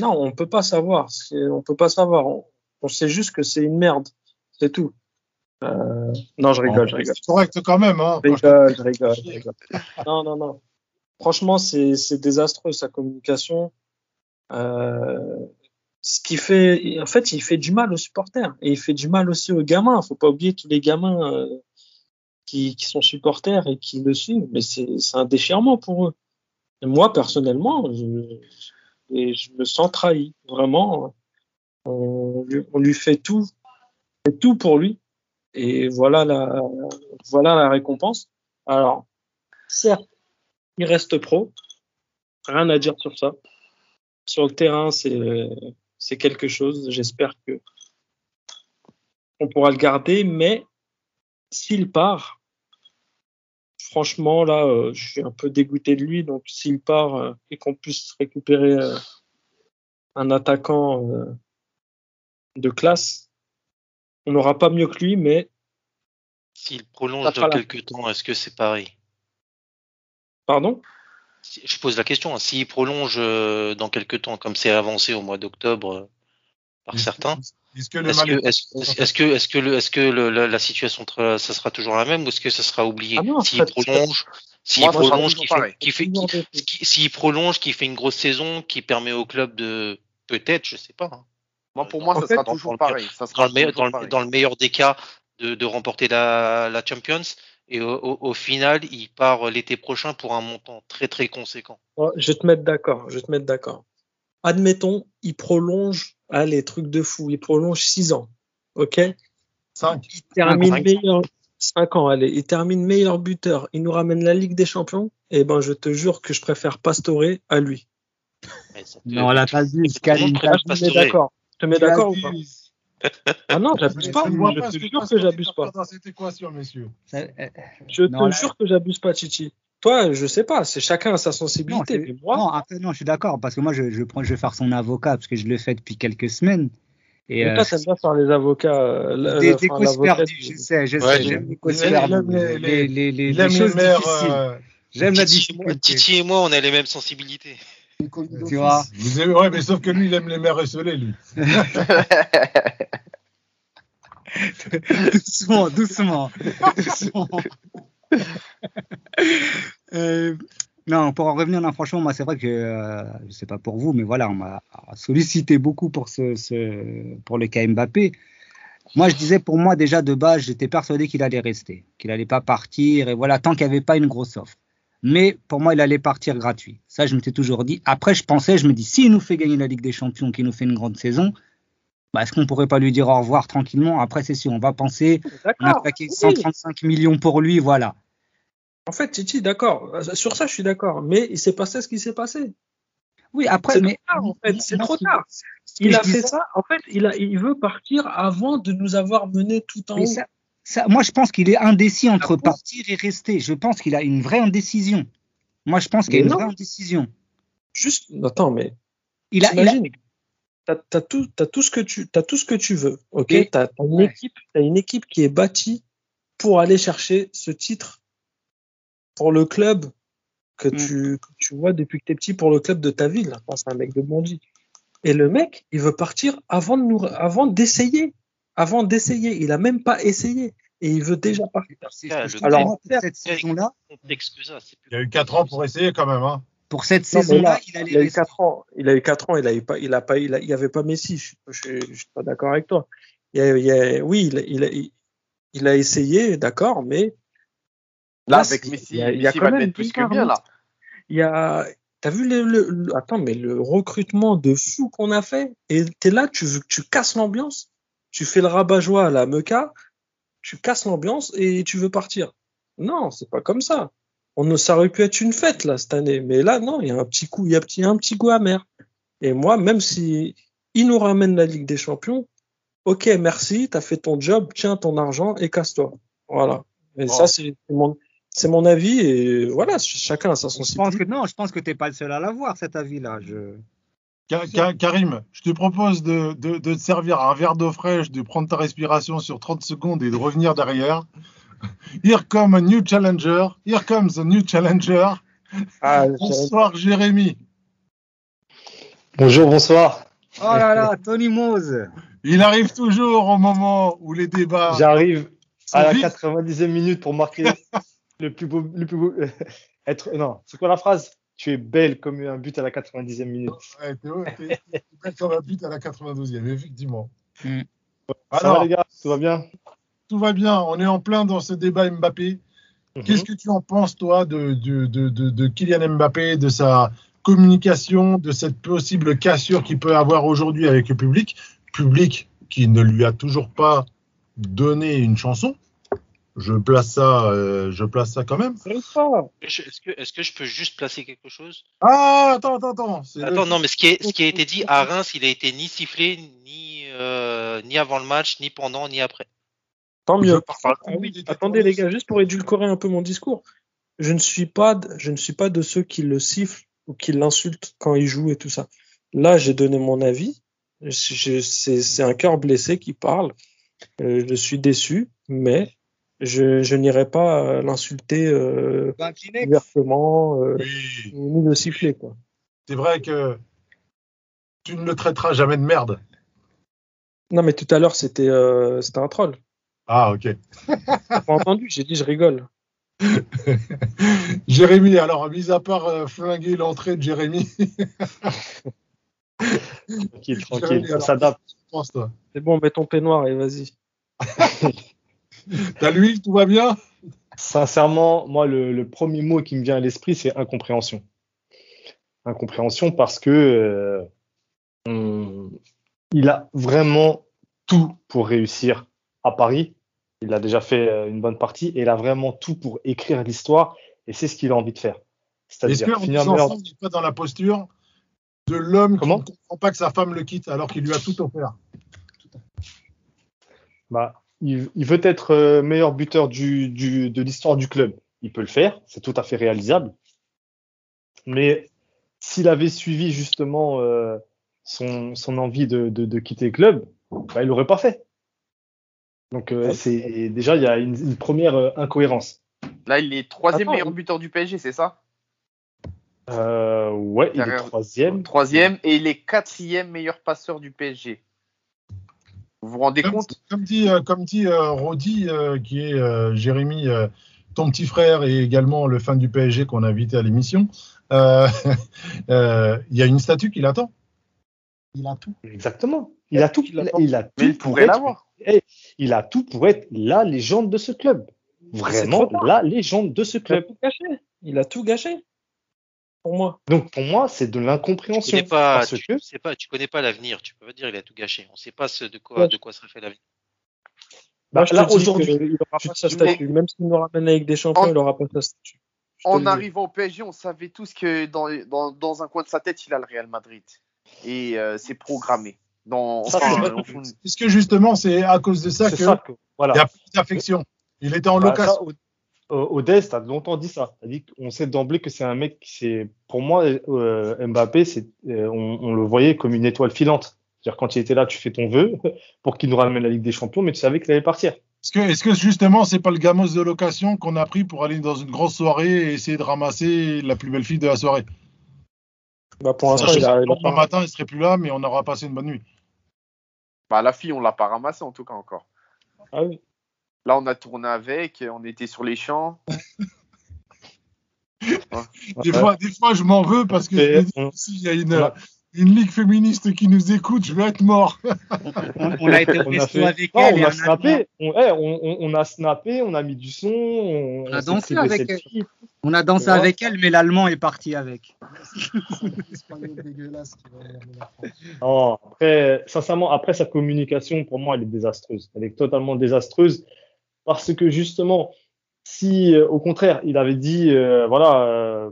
Non, on peut pas savoir. On peut pas savoir. On, on sait juste que c'est une merde. C'est tout. Euh, Non, je rigole, je rigole. C'est correct quand même. Hein, rigole, je rigole, je rigole. Non, non, non. Franchement, c'est désastreux sa communication. Euh, ce qui fait, en fait, il fait du mal aux supporters et il fait du mal aussi aux gamins. Faut pas oublier tous les gamins euh, qui, qui sont supporters et qui le suivent. Mais c'est un déchirement pour eux. Moi, personnellement, je, je me sens trahi. Vraiment, on, lui- on lui fait tout, tout pour lui. Et voilà la, voilà la récompense. Alors, certes, il reste pro. Rien à dire sur ça. Sur le terrain, c'est, c'est quelque chose. J'espère que on pourra le garder, mais s'il part, franchement, là, euh, je suis un peu dégoûté de lui. Donc, s'il part euh, et qu'on puisse récupérer euh, un attaquant de classe, on n'aura pas mieux que lui, mais S'il prolonge dans quelques temps, est-ce que c'est pareil? Pardon? Je pose la question. hein. S'il prolonge euh, dans quelques temps, comme c'est avancé au mois d'octobre euh, par certains, Est-ce que la, la situation, ça sera toujours la même ou est-ce que ça sera oublié? Ah S'il prolonge, s'il prolonge, qui fait, qui qui- s'il prolonge, qui fait une grosse saison, qui permet au club de, peut-être, je sais pas. hein, Moi, pour moi, ça fait, sera toujours pareil. Ça dans sera le, meilleur, toujours dans, le, pareil. dans le meilleur des cas, de, de remporter la, la Champions. Et au, au, au final, il part l'été prochain pour un montant très très conséquent. Oh, je vais te mettre d'accord. Je vais te mettre d'accord. Admettons, il prolonge, allez, truc de fou, il prolonge 6 ans. OK? Cinq. Il termine Cinq. meilleur. 5 ans, allez. Il termine meilleur buteur. Il nous ramène la Ligue des Champions. Eh ben, je te jure que je préfère Pastore à lui. Mais ça te- Non, monde Karim, préfère Là, je te mets d'accord. Je te mets d'accord ou pas? Ah non, j'abuse pas. vois Je te jure que j'abuse pas. dans cette équation, messieurs. Euh, Je Non, te là- jure que j'abuse pas, Chichi. Toi, je sais pas. C'est chacun a sa Non, sensibilité. c'est- mais moi, non, après, non, je suis d'accord, parce que moi, je, je, prends, je vais faire son avocat, parce que je le fais depuis quelques semaines. Et, mais euh, toi, t'aimes bien faire les avocats. euh, des, des causes perdues, je sais, je Ouais, sais, j'ai- j'aime les causes perdues, choses difficiles. euh, J'aime la Titi, moi- difficulté. Titi et moi, on a les mêmes sensibilités. Tu vois Vous aimez, ouais, mais sauf que lui, il aime les mères esselées, lui. doucement, doucement. doucement. Euh, non, pour en revenir, non, franchement, moi, c'est vrai que, euh, je sais pas pour vous, mais voilà, on m'a sollicité beaucoup pour, ce, ce, pour le cas Mbappé. Moi, je disais, pour moi, déjà, de base, j'étais persuadé qu'il allait rester, qu'il allait pas partir, et voilà, tant qu'il n'y avait pas une grosse offre. Mais pour moi, il allait partir gratuit. Ça, je m'étais toujours dit. Après, je pensais, je me dis, s'il nous fait gagner la Ligue des Champions, qu'il nous fait une grande saison, bah, est-ce qu'on pourrait pas lui dire au revoir tranquillement? Après, c'est sûr, on va penser, on a oui. 135 millions pour lui, voilà. En fait, Titi, d'accord. Sur ça, je suis d'accord. Mais il s'est passé ce qui s'est passé. Oui, après, C'est mais. trop tard, en fait. C'est trop tard. Il a fait ça-. En fait, il, a, il veut partir avant de nous avoir mené tout en haut. ça- ça- moi, je pense qu'il est indécis entre Ah partir et rester. Je pense qu'il a une vraie indécision. Moi, je pense qu'il y a une non. vraie indécision. Juste, attends, mais Il a, il a- t'imagines, t'as, tout, t'as tout ce que tu, t'as tout ce que tu veux. Ok, Et- t'as, une ouais. équipe, t'as une équipe qui est bâtie pour aller chercher ce titre pour le club que Mm. tu, que tu vois depuis que t'es petit pour le club de ta ville. Enfin, c'est un mec de Bondy. Et le mec, il veut partir avant de nous, avant d'essayer, avant d'essayer. Il a même pas essayé et il veut déjà partir. Alors, cette saison-là, plus Il y a eu 4 ans pour essayer, quand même. Hein. pour cette saison-là, là, il a eu rester. 4 ans. Il a eu 4 ans. Il a eu pas, il a pas, il, a- il y avait pas Messi. Je, je suis pas d'accord avec toi. Il y a- il a- oui, il, a- il, a- il a essayé, d'accord, mais Là, Là, avec Messi, il y a- il y a Messi quand va même plus que bien, là. Il y a, t'as vu le, le- le- attends, mais le recrutement de fou qu'on a fait, et t'es là, tu veux que tu casses l'ambiance, tu fais le rabat-joie à la Mecca, tu casses l'ambiance et tu veux partir. Non, c'est pas comme ça. On, ça aurait pu être une fête, là, cette année. Mais là, non, il y a un petit coup, il y a petit, un petit goût amer. Et moi, même si il nous ramène la Ligue des Champions, ok, merci, t'as fait ton job, tiens ton argent et casse-toi. Voilà. Et Oh. ça, c'est mon, c'est mon avis et voilà, chacun a sa Je pense sensibilité. que non, je pense que t'es pas le seul à l'avoir cet avis-là. Je... Ka- Ka- Karim, je te propose de, de- de te servir un verre d'eau fraîche, de prendre ta respiration sur 30 secondes et de revenir derrière. Here come a new challenger. Here comes a new challenger. Ah, Bonsoir Jérémy. Bonjour, bonsoir. Oh là là, Tony Mose. Il arrive toujours au moment où les débats J'arrive à la vifs. 90e minute pour marquer le plus beau, le plus beau, être, non, c'est quoi la phrase? Tu es belle comme un but à la 90e minute. Ouais, t'es- t'es belle comme un but à la 92e, effectivement. Mm. Ça Alors, va les gars, tout va bien? tout va bien. On est en plein dans ce débat Mbappé. Qu'est-ce que tu en penses, toi, de, de, de, de, de Kylian Mbappé, de sa communication, de cette possible cassure qu'il peut avoir aujourd'hui avec le public? Public qui ne lui a toujours pas donné une chanson. Je place ça, euh, je place ça quand même. Est-ce que, je peux juste placer quelque chose? Ah, attends, attends, attends. le- Attends, non, mais ce qui, est, ce qui a été dit à Reims, il a été ni sifflé, ni, euh, ni avant le match, ni pendant, ni après. Tant mieux. Ah oui, attendez les gars, juste pour édulcorer un peu mon discours. Je ne suis pas, de- je ne suis pas de ceux qui le sifflent ou qui l'insultent quand il joue et tout ça. Là, j'ai donné mon avis. C'est un cœur blessé qui parle. Euh, je suis déçu, mais je, je n'irai pas euh, l'insulter euh, Ben, ouvertement euh, Oui, ni le siffler quoi. c'est vrai que tu ne le traiteras jamais de merde. Non, mais tout à l'heure c'était euh, c'était un troll. Ah, ok. T'as pas entendu J'ai dit je rigole. Jérémy, alors, mis à part euh, flinguer l'entrée de Jérémy, Tranquille, Jérémy, tranquille, ça s'adapte. C'est bon, mets ton peignoir et vas-y. T'as l'huile, tout va bien? Sincèrement, moi, le, le premier mot qui me vient à l'esprit, c'est incompréhension. Incompréhension parce que euh, on- il a vraiment tout pour réussir à Paris. Il a déjà fait euh, une bonne partie et il a vraiment tout pour écrire l'histoire et c'est ce qu'il a envie de faire. C'est-à-dire il n'est pas dans la posture de l'homme qui ne comprend pas que sa femme le quitte alors qu'il lui a tout offert? Bah, il, il veut être euh, meilleur buteur du, du, de l'histoire du club. Il peut le faire, c'est tout à fait réalisable. Mais s'il avait suivi justement euh, son, son envie de, de, de quitter le club, bah, il l'aurait pas fait. Donc euh, c'est déjà il y a une, une première euh, incohérence. Là, il est troisième Attends, meilleur il- buteur du PSG, c'est ça? Euh, ouais, il est troisième. Troisième, et il est quatrième meilleur passeur du PSG. Vous vous rendez Comme, compte comme dit, euh, comme dit euh, Rodi, euh, qui est euh, Jérémy, euh, ton petit frère et également le fan du PSG qu'on a invité à l'émission, euh, euh, il y a une statue qui l'attend. Il a tout. Exactement. Il a tout. Il a Il a, pas- il a tout il pour pourrait être- l'avoir. Eh, il a tout pour être la légende de ce club. Vraiment la légende de ce Il a club. tout gâché. Il a tout gâché. Pour moi. Donc pour moi, c'est de Tu l'incompréhension. connais pas, Parce tu, que sais pas, tu connais pas l'avenir. Tu peux pas dire il a tout gâché. On sait pas ce de quoi, Ouais. de quoi serait fait l'avenir. bah, là aujourd'hui, il n'aura pas sa statue. Même s'il nous ramène avec des champions, En- il n'aura pas sa statue. En arrivant au PSG, on savait tous que dans, dans, dans un coin de sa tête, il a le Real Madrid. Et euh, c'est programmé. Dans, Ça, enfin, c'est vrai. au fond- Est-ce que justement c'est à cause de ça qu'il voilà. n'y a plus d'affection Il était en Bah, location. ça, Odès, t'as longtemps dit ça. T'as dit qu'on sait d'emblée que c'est un mec qui c'est pour moi euh, Mbappé, c'est euh, on, on le voyait comme une étoile filante. C'est-à-dire quand il était là, tu fais ton vœu pour qu'il nous ramène la Ligue des Champions, mais tu savais qu'il allait partir. Est-ce que, est-ce que justement c'est pas le gamos de location qu'on a pris pour aller dans une grosse soirée et essayer de ramasser la plus belle fille de la soirée? Bah, pour l'instant, il a, matin il serait plus là, mais on aura passé une bonne nuit. bah, la fille, on l'a pas ramassée en tout cas encore. Ah oui. Là, on a tourné avec, on était sur les champs. Des fois, des fois je m'en veux parce que Et je me dis, on- s'il y a une, a- une ligue féministe qui nous écoute, je vais être mort. On, on a été au On a resto fait, avec Non, elle. on a snappé, on, eh, on, a snappé, on a mis du son, on, On a dansé avec elle. On a dansé avec elle, mais l'allemand est parti avec. Non, après, sincèrement, après sa communication, pour moi, elle est désastreuse. Elle est totalement désastreuse parce que justement, si euh, au contraire, il avait dit, euh, voilà, euh,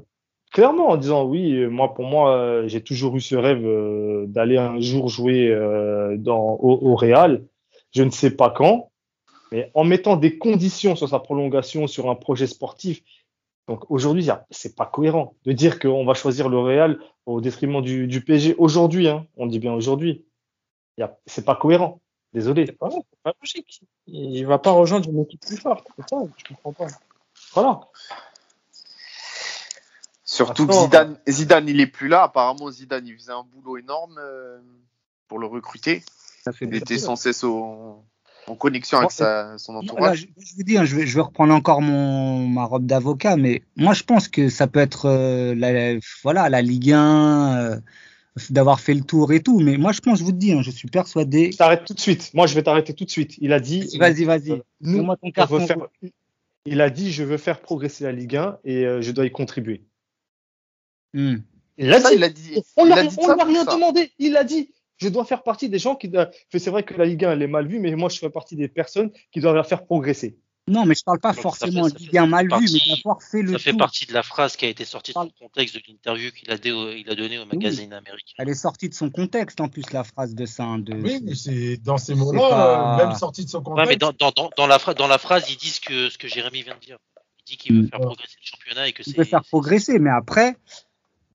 clairement en disant oui, moi, pour moi, j'ai toujours eu ce rêve d'aller un jour jouer dans, au, Real. Je ne sais pas quand, mais en mettant des conditions sur sa prolongation, sur un projet sportif. Donc aujourd'hui, c'est pas cohérent de dire qu'on va choisir le Real au détriment du, du PSG aujourd'hui. Hein, on dit bien aujourd'hui. C'est pas cohérent. Désolé. C'est pas, c'est pas logique. Il va pas rejoindre une équipe plus forte. C'est ça, je comprends pas. Voilà. Surtout que. Zidane, Zidane, il est plus là. Apparemment, Zidane, il faisait un boulot énorme euh, pour le recruter. Ça fait Il était sans cesse au- en connexion avec sa, son Là, entourage. je, je vous dis, hein, je, vais, je vais reprendre encore mon, ma robe d'avocat, mais moi je pense que ça peut être euh, la, voilà, la Ligue 1, euh, d'avoir fait le tour et tout, mais moi je pense, je vous dis, hein, je suis persuadé. Je t'arrête tout de suite. Moi, je vais t'arrêter tout de suite. Il a dit. Vas-y, vas-y. euh, nous, ton on carton faire- Il a dit, je veux faire progresser la Ligue 1 et euh, je dois y contribuer. Hmm. Il l'a Ça, dit. il a dit. On il a dit rien ça. demandé. Il a dit. Je dois faire partie des gens qui. doivent- C'est vrai que la Ligue 1, elle est mal vue, mais moi, je fais partie des personnes qui doivent la faire progresser. Non, mais je parle pas Donc, ça forcément fait- ça fait 1 mal vu, mais d'avoir fait le Ça fait tour. partie de la phrase qui a été sortie de son contexte de l'interview qu'il a, il a donnée au magazine américain. Elle est sortie de son contexte en plus, la phrase de ça. hein, de... Oui, mais c'est dans ces mots-là, pas- euh, même sorti de son Ouais, contexte. mais dans, dans, dans, dans la phrase, dans la phrase, ils disent que ce que Jérémy vient de dire. Il dit qu'il veut Mm. faire progresser le championnat et que il c'est. peut faire c'est- progresser, mais après,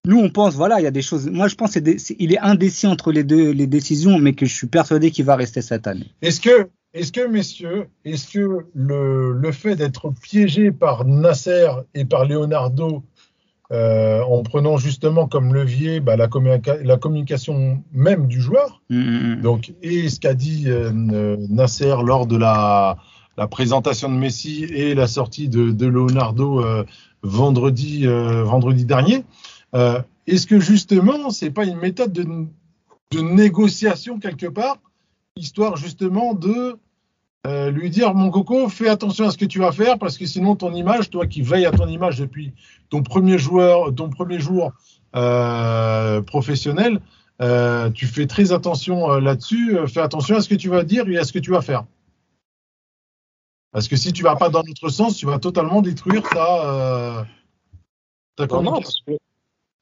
nous on pense, voilà, il y a des choses. Moi je pense qu'il il est indécis entre les deux les décisions, mais que je suis persuadé qu'il va rester cette année. Est-ce que, est-ce que, messieurs, est-ce que le, le fait d'être piégé par Nasser et par Leonardo, euh, en prenant justement comme levier bah, la, communica- la communication même du joueur, Mm, mm, mm. donc, et ce qu'a dit euh, Nasser lors de la, la présentation de Messi et la sortie de, de Leonardo euh, vendredi, vendredi dernier, est-ce que justement, c'est pas une méthode de, de négociation quelque part, histoire justement de euh, lui dire mon coco, fais attention à ce que tu vas faire parce que sinon ton image, toi qui veilles à ton image depuis ton premier joueur, ton premier jour euh, professionnel, euh, tu fais très attention là-dessus. fais attention à ce que tu vas dire et à ce que tu vas faire. Parce que si tu vas pas dans notre sens, tu vas totalement détruire ta, ta Non, non, communication. parce que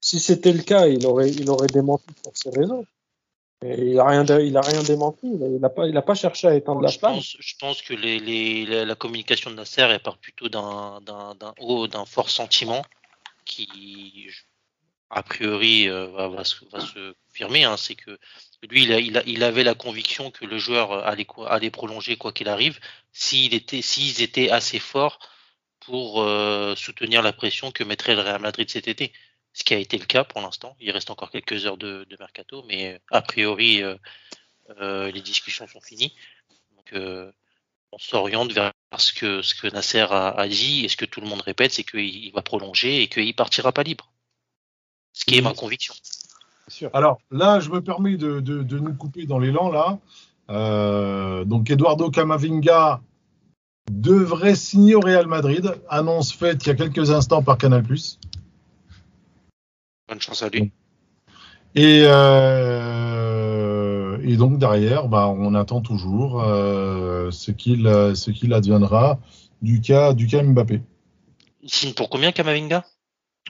si c'était le cas, il aurait, il aurait démenti pour ses raisons. Et il a rien, il a rien démenti. Il a, il a pas, il a pas cherché à éteindre la Je flamme. pense, je pense que les, les, la, communication de Nasser elle part plutôt d'un haut, d'un fort sentiment qui, a priori, euh, va, va se, va se confirmer. hein. C'est que lui, il, a, il, a- il avait la conviction que le joueur allait, prolonger quoi qu'il arrive, était, s'ils étaient assez forts pour euh, soutenir la pression que mettrait le Real Madrid cet été. Ce qui a été le cas pour l'instant. Il reste encore quelques heures de, de mercato, mais euh, a priori, euh, euh, les discussions sont finies. Donc, on s'oriente vers ce que, ce que Nasser a, a dit et ce que tout le monde répète, c'est qu'il il va prolonger et qu'il partira pas libre. Ce qui est ma conviction. Sûr. Alors là, je me permets de, de- de nous couper dans l'élan là. Euh, donc Eduardo Camavinga devrait signer au Real Madrid. Annonce faite il y a quelques instants par Canal+. Bonne chance à lui. Et, euh, et donc derrière, bah, on attend toujours euh, ce qu'il ce qu'il adviendra du cas du cas Mbappé. Il signe pour combien Kamavinga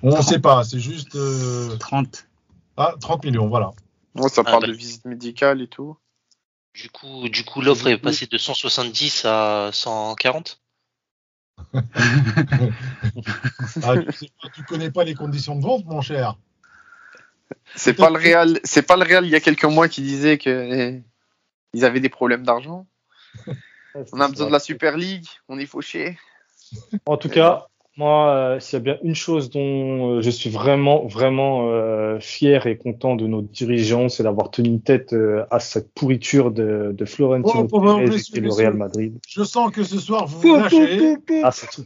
On ne sait pas, c'est juste euh, 30. ah, 30 millions, voilà. Ouais, ça Ah, parle bah. de visite médicale et tout. Du coup, du coup, l'offre est passée de 170 à 140. Ah, tu, sais pas- tu connais pas les conditions de vente, mon cher? C'est pas le Real, c'est pas le Real il y a quelques mois qui disait que eh, ils avaient des problèmes d'argent. On a besoin de la Super League, on est fauché. En tout cas, moi, euh, s'il y a bien une chose dont euh, je suis vraiment, vraiment euh, fier et content de nos dirigeants, c'est d'avoir tenu tête euh, à cette pourriture de, de Florentino Oh, Pérez et le. Real Madrid. Je sens que ce soir vous vous lâchez. Ah, c'est tout.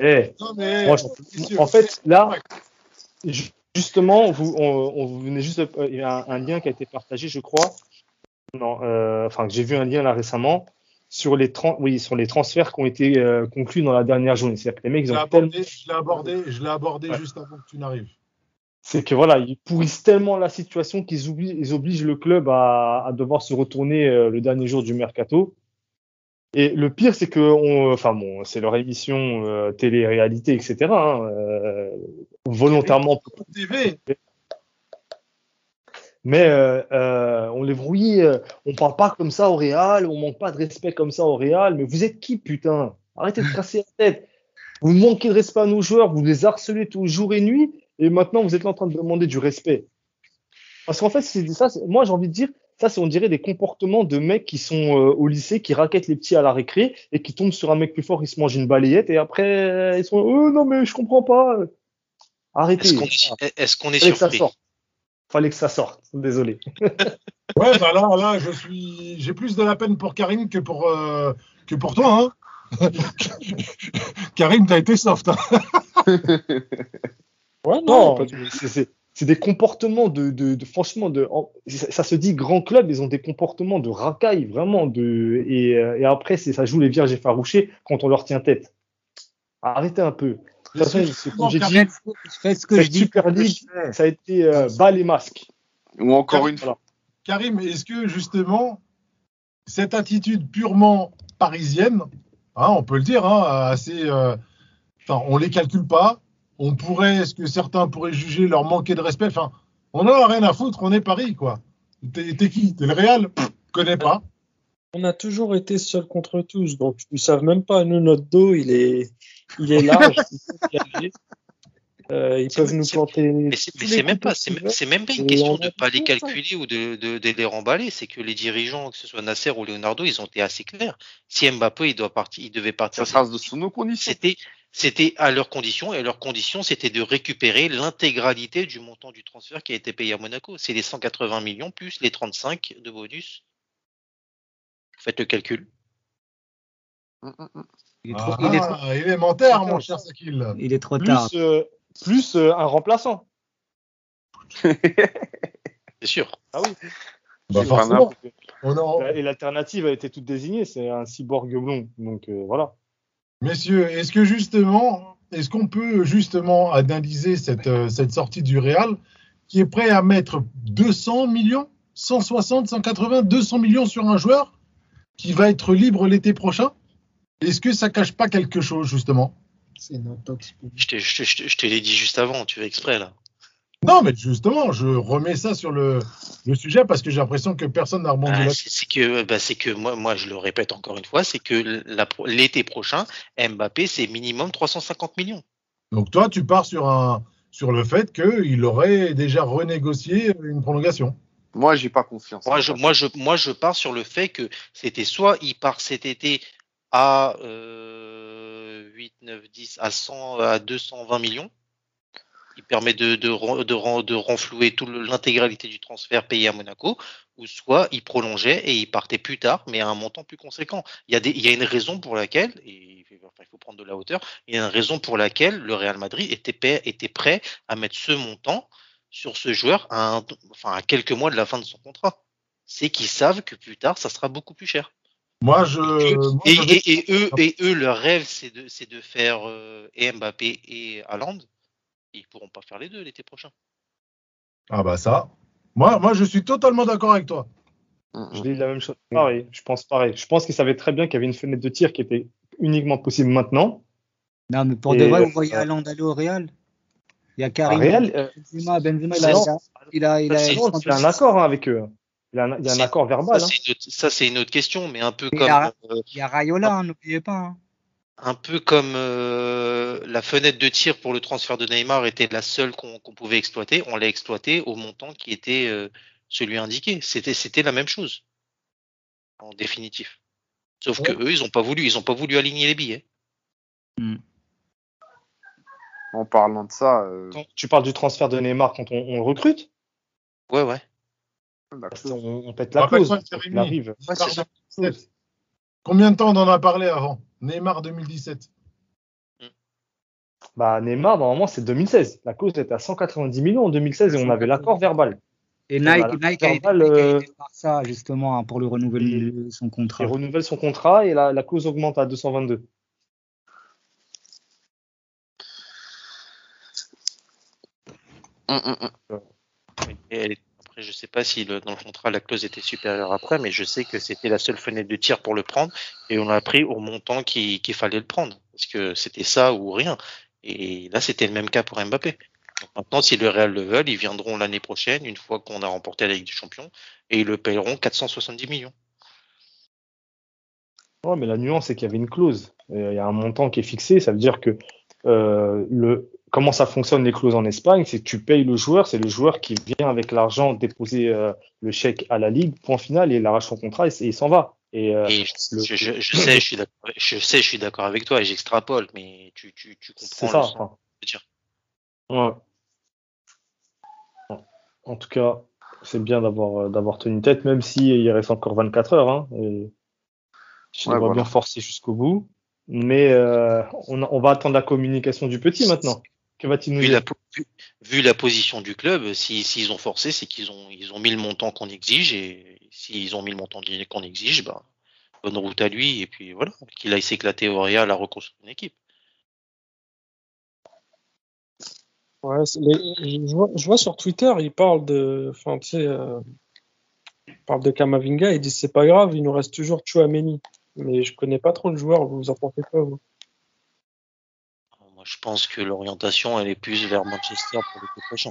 Eh, Non, mais, moi, je- en fait, là, je, Justement, vous, on, on vous venez juste, de- il y a un, lien qui a été partagé, je crois. Non, euh, enfin, j'ai vu un lien là récemment sur les, tran- oui, sur les transferts qui ont été euh, conclus dans la dernière journée. C'est-à-dire que les mecs, Je ils l'ai tellement abordé, je l'ai abordé, je l'ai abordé Ouais. juste avant que tu n'arrives. c'est que voilà, ils pourrissent tellement la situation qu'ils ils obligent le club à, à devoir se retourner euh, le dernier jour du mercato. Et le pire, c'est que, on, enfin bon, c'est leur émission euh, télé-réalité, etc. hein, euh, volontairement, TV, mais euh, euh, on les brouille, on parle pas comme ça au Real, on manque pas de respect comme ça au Real. Mais vous êtes qui, putain? Arrêtez de casser la tête. Vous manquez de respect à nos joueurs, vous les harcelez tous jour et nuit, et maintenant vous êtes là en train de demander du respect. Parce qu'en fait, c'est ça. Moi, j'ai envie de dire, ça, c'est on dirait des comportements de mecs qui sont euh, au lycée, qui raquettent les petits à la récré et qui tombent sur un mec plus fort, ils se mangent une balayette et après euh, ils sont, oh non mais je comprends pas. Arrêtez. Est-ce qu'on est, est Fallait que ça sorte. Fallait que ça sorte. Désolé. Ouais, bah là, là, je suis, j'ai plus de la peine pour Karim que pour, euh, que pour toi, hein. Karim, t'as été soft. Hein. Ouais, non, Non, pas de- c'est- des comportements de, de, de- franchement de en- ça, ça se dit grand club, ils ont des comportements de racaille vraiment de et, euh, et après c'est ça joue les vierges effarouchées quand on leur tient tête. Arrêtez un peu. De toute façon, c'est comme j'ai dit, ce que cette je dis. Super League, ça a été euh, bas les masques. Ou encore une Voilà. fois. Karim, est-ce que justement, cette attitude purement parisienne, hein, on peut le dire, hein, assez, euh, enfin, on les calcule pas. On pourrait, est-ce que certains pourraient juger leur manquer de respect? Enfin, on en a rien à foutre, on est Paris, quoi. T'es t'es qui? T'es le Real? Pff, Connais pas. On a toujours été seul contre tous, donc ils savent même pas. Nous, notre dos, il est, il est large. Euh, ils C'est- peuvent nous c'est- planter. Mais c'est même pas, c'est même- veulent. c'est même pas une question on de a pas les calculer ou de, de, de les remballer, c'est que les dirigeants, que ce soit Nasser ou Leonardo, ils ont été assez clairs. Si Mbappé il doit partir, il devait partir, Ça sera sous nos conditions. c'était c'était à leurs conditions et leurs conditions c'était de récupérer l'intégralité du montant du transfert qui a été payé à Monaco. C'est les 180 millions plus les 35 de bonus. Faites le calcul. Mm, mm, mm. Il est trop, Ah, il est trop- élémentaire, mon cher Sakil. il est trop Plus, tard. euh, plus euh, un remplaçant. C'est sûr. Ah oui. Bah, forcément. Et l'alternative a été toute désignée, c'est un cyborg blond. Donc euh, voilà. Messieurs, est-ce que justement, est-ce qu'on peut justement analyser cette, euh, cette sortie du Real qui est prêt à mettre 200 millions, 160, 180, 200 millions sur un joueur qui va être libre l'été prochain? Est-ce que ça cache pas quelque chose justement? C'est. Je te, je, te- je te- je te l'ai dit juste avant, tu fais exprès là. Non, mais justement, je remets ça sur le, le sujet parce que j'ai l'impression que personne n'a rebondi Ah, là. c'est que, bah, c'est que moi, moi, je le répète encore une fois, c'est que l'été prochain, Mbappé, c'est minimum 350 millions. Donc toi, tu pars sur, un, sur le fait qu'il aurait déjà renégocié une prolongation. Moi, j'ai pas confiance. Moi, je, moi, je, moi, je pars sur le fait que c'était soit il part cet été à euh, 8, 9, 10, à 100, à 220 millions. Il permet de, de, de, ren- de renflouer toute l'intégralité du transfert payé à Monaco, ou soit il prolongeait et il partait plus tard, mais à un montant plus conséquent. Il y a, des, il y a une raison pour laquelle, et enfin, il faut prendre de la hauteur, il y a une raison pour laquelle le Real Madrid était, était prêt à mettre ce montant sur ce joueur à, un- enfin, à quelques mois de la fin de son contrat. C'est qu'ils savent que plus tard, ça sera beaucoup plus cher. Moi, je. moi, Et, je et- et eux, et eux, leur rêve, c'est de, c'est de faire euh, et Mbappé et Haaland. Ils pourront pas faire les deux l'été prochain. Ah bah ça. Moi, moi, je suis totalement d'accord avec toi. Je dis la même chose. Pareil, je pense pareil. Je pense qu'ils savaient très bien qu'il y avait une fenêtre de tir qui était uniquement possible maintenant. Non, mais pour Et, de vrai, euh, vous voyez Haaland aller au Real Il y a Karim. Real, euh, Benzema, Benzema, il a, il a, il a, ça, il c'est- a- il y a un accord hein, avec eux. Il y a un, il y a un accord verbal. Ça, hein. c'est une autre- ça, c'est une autre question, mais un peu Il comme, a- euh, il y a Rayola, hein, n'oubliez pas. Un peu comme euh, la fenêtre de tir pour le transfert de Neymar était la seule qu'on pouvait exploiter. On l'a exploité au montant qui était euh, celui indiqué. C'était, la même chose. En définitif. Sauf que Ouais. eux, ils ont pas voulu, ils ont pas voulu aligner les billets. En parlant de ça, euh, Quand tu parles du transfert de Neymar quand on, on le recrute, Ouais, ouais. on, on pète la clause. Arrive. Ouais. 2017. Combien de temps on en a parlé avant? Neymar 2017. Bah, Neymar, normalement, c'est 2016. La clause était à 190 millions en 2016 et on avait l'accord verbal. Et Voilà, Nike, Nike a été verbal, Nike a euh, été par ça, justement, hein, pour le renouveler son Il contrat. renouvelle son contrat et la, la clause augmente à 222. Hum, hum, hum. Et je sais pas si dans le contrat la clause était supérieure après, mais je sais que c'était la seule fenêtre de tir pour le prendre et on l'a pris au montant qu'il fallait le prendre parce que c'était ça ou rien. Et là, c'était le même cas pour Mbappé. Maintenant, si le Real le veut, ils viendront l'année prochaine, une fois qu'on a remporté la Ligue des Champions, et ils le payeront 470 millions. Ouais, mais la nuance, c'est qu'il y avait une clause. Euh, Il y a un montant qui est fixé. Ça veut dire que euh, le, comment ça fonctionne les clauses en Espagne, c'est que tu payes le joueur, c'est le joueur qui vient avec l'argent déposer euh, le chèque à la ligue, point final, et il arrache son contrat et, et il s'en va. Et, euh, Et je, le- je, je- je sais, je suis d'accord, je sais, je suis d'accord avec toi et j'extrapole, mais tu, tu, tu c'est comprends ça. le sens enfin. dire. Ouais. En tout cas, c'est bien d'avoir euh, d'avoir tenu tête, même si il reste encore 24 heures. Hein, et je Ouais, voilà. bien forcer jusqu'au bout. Mais euh, on, on va attendre la communication du petit maintenant. Que va-t-il nous Vu dire la, vu, vu la position du club, si s'ils ont forcé, c'est qu'ils ont ils ont mis le montant qu'on exige et s'ils ont mis le montant qu'on exige, bah, bonne route à lui et puis voilà, qu'il aille s'éclater au Real à reconstruire une équipe. Ouais, les- je, vois, je vois sur Twitter, il parle de, enfin, tu sais, euh, il parle de Kamavinga, il dit c'est pas grave, il nous reste toujours Chouameni. Mais je connais pas trop le joueur, vous en pensez quoi, vous? Moi, je pense que l'orientation elle est plus vers Manchester pour l'été prochain.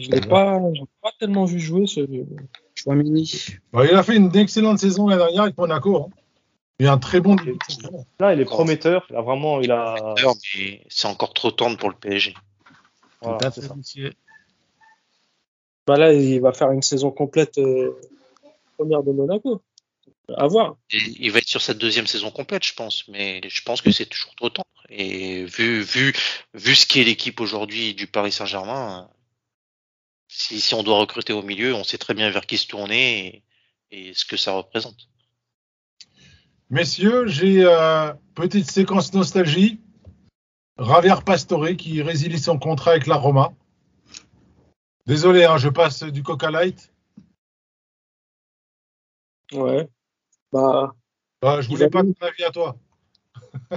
Je l'ai pas, je l'ai pas tellement vu jouer ce. Chouameni. Bah, il a fait une excellente saison l'année dernière avec Monaco. hein. Il a un très bon début. Là, il est prometteur. Vraiment, il a. Mais c'est encore trop tendre pour le PSG. Voilà, c'est ça. Bah là, il va faire une saison complète euh, première de Monaco. À voir. Et il va être sur sa deuxième saison complète, je pense, mais je pense que c'est toujours trop tendre. Et vu, vu, vu ce qu'est l'équipe aujourd'hui du Paris Saint-Germain, si, si on doit recruter au milieu, on sait très bien vers qui se tourner et, et ce que ça représente. Messieurs, j'ai euh, petite séquence nostalgie. Javier Pastore qui résilie son contrat avec la Roma. Désolé, hein, je passe du Coca Light. Ouais. Bah, Bah, je voulais pas ton avis à toi.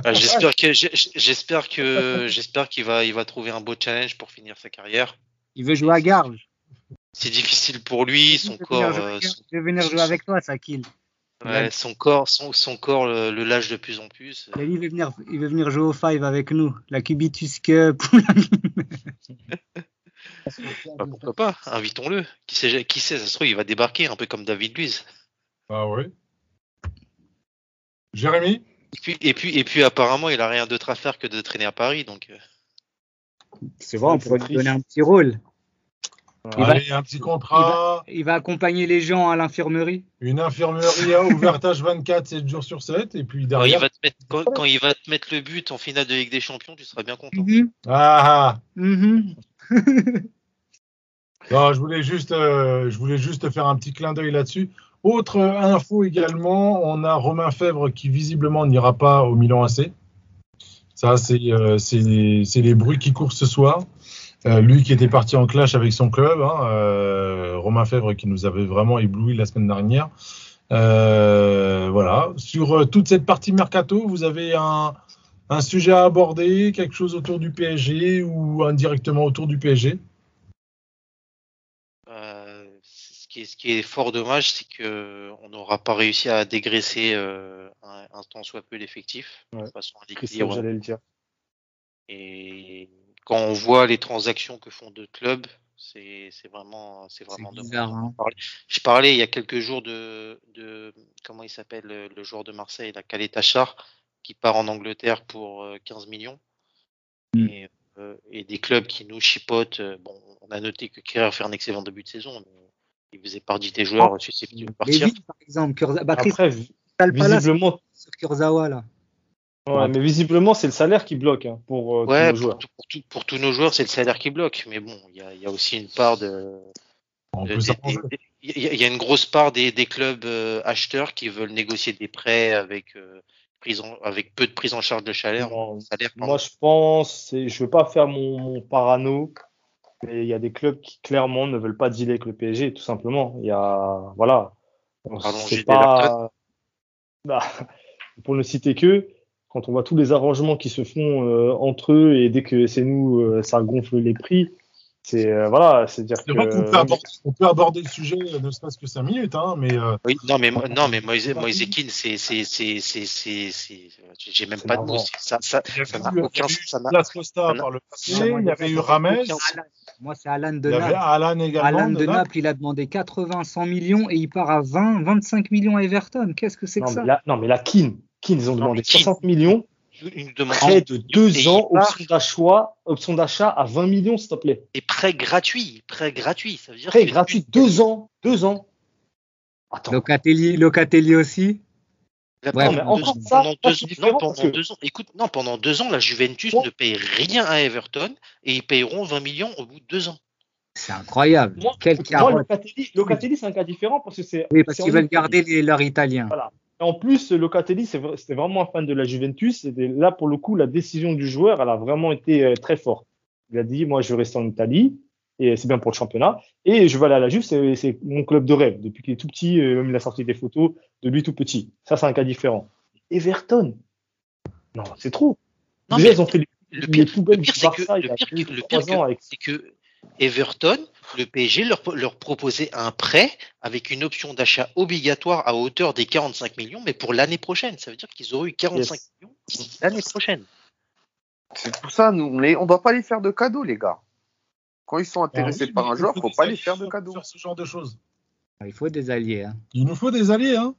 Ah, J'espère que j'espère que j'espère qu'il va il va trouver un beau challenge pour finir sa carrière. Il veut jouer à Garges. C'est difficile pour lui, son Il veut corps, venir euh, jouer- son, il veut venir jouer avec toi, ça kill. ouais, son corps, son, son corps le, le lâche de plus en plus. Et lui, il veut venir, il veut venir jouer au five avec nous. La Cubitus Cup. Bah, pourquoi pas Invitons-le. Qui sait, qui sait, ça se trouve, il va débarquer un peu comme David Luiz. Ah oui. Jérémy Et puis, et puis, et puis, apparemment, il a rien d'autre à faire que de traîner à Paris, donc. euh, C'est vrai, on pourrait lui donner un petit rôle. Il va- Allez, un petit contrat, Il va accompagner les gens à l'infirmerie. une infirmerie ouverte H24, 7 jours sur 7, et puis quand, il derrière. va te mettre, quand, quand il va te mettre le but en finale de Ligue des Champions, tu seras bien content. Mhm, Ah, ah. mhm. Non, je voulais juste, euh, je voulais juste faire un petit clin d'œil là-dessus. Autre info également, on a Romain Fèvre qui visiblement n'ira pas au Milan AC. Ça, c'est euh, c'est- les bruits qui courent ce soir. Euh, lui qui était parti en clash avec son club, hein, euh, Romain Fèvre qui nous avait vraiment ébloui la semaine dernière. Voilà. Sur toute cette partie mercato, vous avez un, un sujet à aborder, quelque chose autour du PSG ou indirectement autour du PSG Euh, ce, qui est, ce qui est fort dommage, c'est que on n'aura pas réussi à dégraisser euh, un, un tant soit peu l'effectif Ouais. de façon à Christophe, l'équilibre. j'allais le dire. Et quand on voit les transactions que font d'autres clubs, c'est vraiment, c'est vraiment dommage. bizarre. hein. Je parlais il y a quelques jours de, de comment il s'appelle le, le joueur de Marseille, la Khaled Tachar, qui part en Angleterre pour euh, 15 millions. Mm. Et, euh, et des clubs qui nous chipotent. euh, Bon, on a noté que Kerr fait un excellent début de saison, mais il faisait partie des joueurs susceptibles de partir. Par exemple. Kurza... Bah, Chris Après, visiblement, sur Kurzawa, là. ouais, mais visiblement, c'est le salaire qui bloque hein, pour euh, tous Ouais, nos pour, joueurs. tout- pour, tout- pour tous nos joueurs, c'est le salaire qui bloque. Mais bon, il y a, il y a aussi une part de, Il y, a- il y a une grosse part des, des clubs euh, acheteurs qui veulent négocier des prêts avec euh, prise en- avec peu de prise en charge de salaire. Non, salaire pardon. Moi, je pense, c'est- je veux pas faire mon, mon parano, mais il y a des clubs qui clairement ne veulent pas dealer avec le PSG, tout simplement. Il y a, voilà, On- Pardon, pas, bah, pour ne citer que, quand on voit tous les arrangements qui se font euh, entre eux et dès que c'est nous, euh, ça gonfle les prix. C'est euh, voilà, c'est dire C'est vrai qu'on peut, que aborder, on peut aborder le sujet ne serait-ce que 5 minutes, hein, mais euh, Oui, non, mais, non, mais Moise, Moise Kean, c'est, c'est, c'est, c'est, j'ai même pas de mots. Ça, ça, il y a ça eu, n'a aucun, n'a Las Costa par le passé, il y avait eu Rames, Moi, c'est Alan de Naples. Alan également. Alan de de Naples. Naples, il a demandé 80-100 millions et il part à 20-25 millions à Everton. Qu'est-ce que c'est que ça? mais là, non, mais la Keane, Keane, ils ont demandé mais Keane- 60 millions, une demande près de deux ans, option d'achat, option d'achat à 20 millions, s'il te plaît. Et prêt gratuit, prêt gratuit. Ça veut dire Prêt gratuit, deux ans, deux ans. Attends, Locatelli, Locatelli aussi. Là, Ouais, non, pendant mais deux encore ans- ça, pendant deux ans- différent non, parce pendant que- deux ans, écoute, non, pendant deux ans, la Juventus ne paye rien à Everton et ils payeront 20 millions au bout de deux ans. C'est incroyable. moi, Quel moi carotte. Locatelli, Locatelli, c'est un cas différent parce que c'est. Oui, parce qu'ils en veulent garder les- leur italien. Voilà. En plus, Locatelli, c'était vraiment un fan de la Juventus. Et là, pour le coup, la décision du joueur, elle a vraiment été euh, très forte. Il a dit, moi, je veux rester en Italie, et c'est bien pour le championnat. Et je veux aller à la Juve, c'est mon club de rêve. Depuis qu'il est tout petit, euh, même il a sorti des photos de lui tout petit. Ça, c'est un cas différent. Everton, non, c'est trop. Non, Déjà, mais ils ont fait les, le les pire, poubelles le pire, du que, Barça il a le avec que Everton, le PSG leur, leur proposait un prêt avec une option d'achat obligatoire à hauteur des 45 millions, mais pour l'année prochaine. Ça veut dire qu'ils auraient eu 45 Yes. millions l'année prochaine. C'est pour ça, nous, on ne doit pas les faire de cadeaux, les gars. Quand ils sont Ah intéressés oui, par un il joueur, faut faut des pas les faire de cadeaux. faire ce genre de choses. Il faut des alliés. hein. Il nous faut des alliés, hein.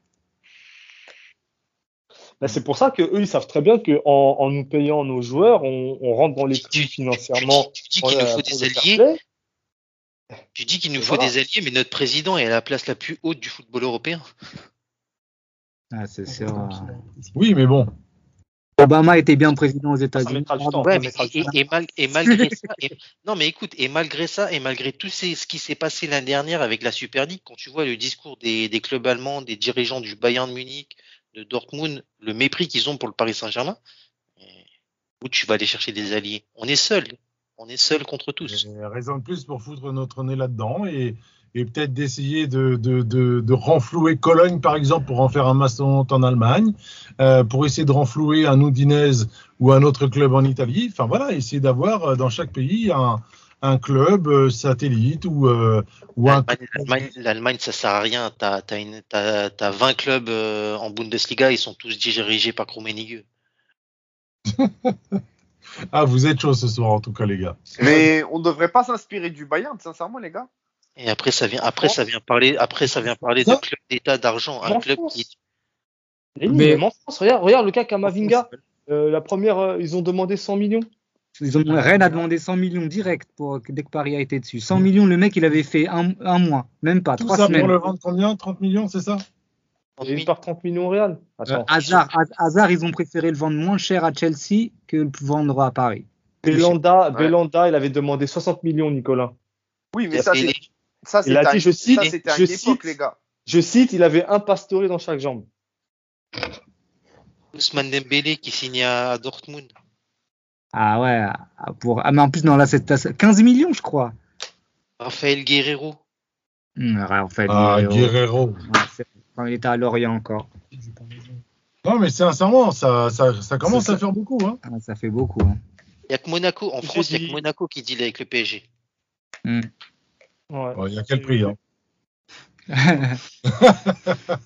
Ben, c'est pour ça que eux, ils savent très bien que en, en nous payant nos joueurs, on, on rentre dans les prix tu- financièrement. Tu dis qu'il nous faut des alliés. Tu dis qu'il nous faut voilà. des alliés, mais notre président est à la place la plus haute du football européen. Ah, c'est sûr. euh. Oui, mais bon. Obama était bien président aux États-Unis. Ouais, et, temps. et mal- et malgré ça, et- non mais écoute, et malgré ça, et malgré tout ces- ce qui s'est passé l'année dernière avec la Super League, quand tu vois le discours des, des clubs allemands, des dirigeants du Bayern de Munich, de Dortmund, le mépris qu'ils ont pour le Paris Saint-Germain, où tu vas aller chercher des alliés? On est seul, on est seul contre tous. Euh, raison de plus pour foutre notre nez là-dedans et, et peut-être d'essayer de, de, de, de renflouer Cologne, par exemple, pour en faire un mastodonte en Allemagne, euh, pour essayer de renflouer un Udinese ou un autre club en Italie. Enfin voilà, essayer d'avoir euh, dans chaque pays un, un club euh, satellite ou, euh, ou. L'Allemagne, ça sert à rien. T'as as une- t'as- t'as 20 clubs euh, en Bundesliga, ils sont tous dirigés par Rummenigge. Ah, vous êtes chaud ce soir en tout cas, les gars. Mais on ne devrait pas s'inspirer du Bayern, sincèrement, les gars. Et après, ça vient, après, ça vient parler, après, ça vient parler de Non. club d'État d'argent, un club qui, Mais- même en France, regarde, regarde le cas Kamavinga. Euh, la première, euh, ils ont demandé 100 millions. Ils ont, Rennes a demandé 100 millions direct pour, dès que Paris a été dessus. 100 millions, le mec, il avait fait un, un mois, même pas, Tout trois ça semaines. pour le vendre combien? 30 millions, c'est ça? Et il part 30 millions au Real. Euh, hasard, ha- hasard, ils ont préféré le vendre moins cher à Chelsea que le vendre à Paris. Belanda, Ouais. Belanda, il avait demandé 60 millions, Nicolas. Oui, mais ça, c'est ça, Il a c'était à- dit, je cite, ça, je époque, cite, les gars. Je cite, il avait un pastoré dans chaque jambe. Ousmane Dembélé qui signe à Dortmund. Ah ouais, ah, pour... ah, mais en plus, non, là, c'est 15 millions, je crois. Raphaël Guerrero. En fait, Ah, Guerrero. Ouais, il était à Lorient encore. Non, mais sincèrement, ça, ça, ça commence à faire beaucoup. Hein. Ah, ça fait beaucoup. hein. Il n'y a que Monaco. En France, il n'y a que Monaco qui deal avec le PSG. Ouais. Bon, Il y a quel prix hein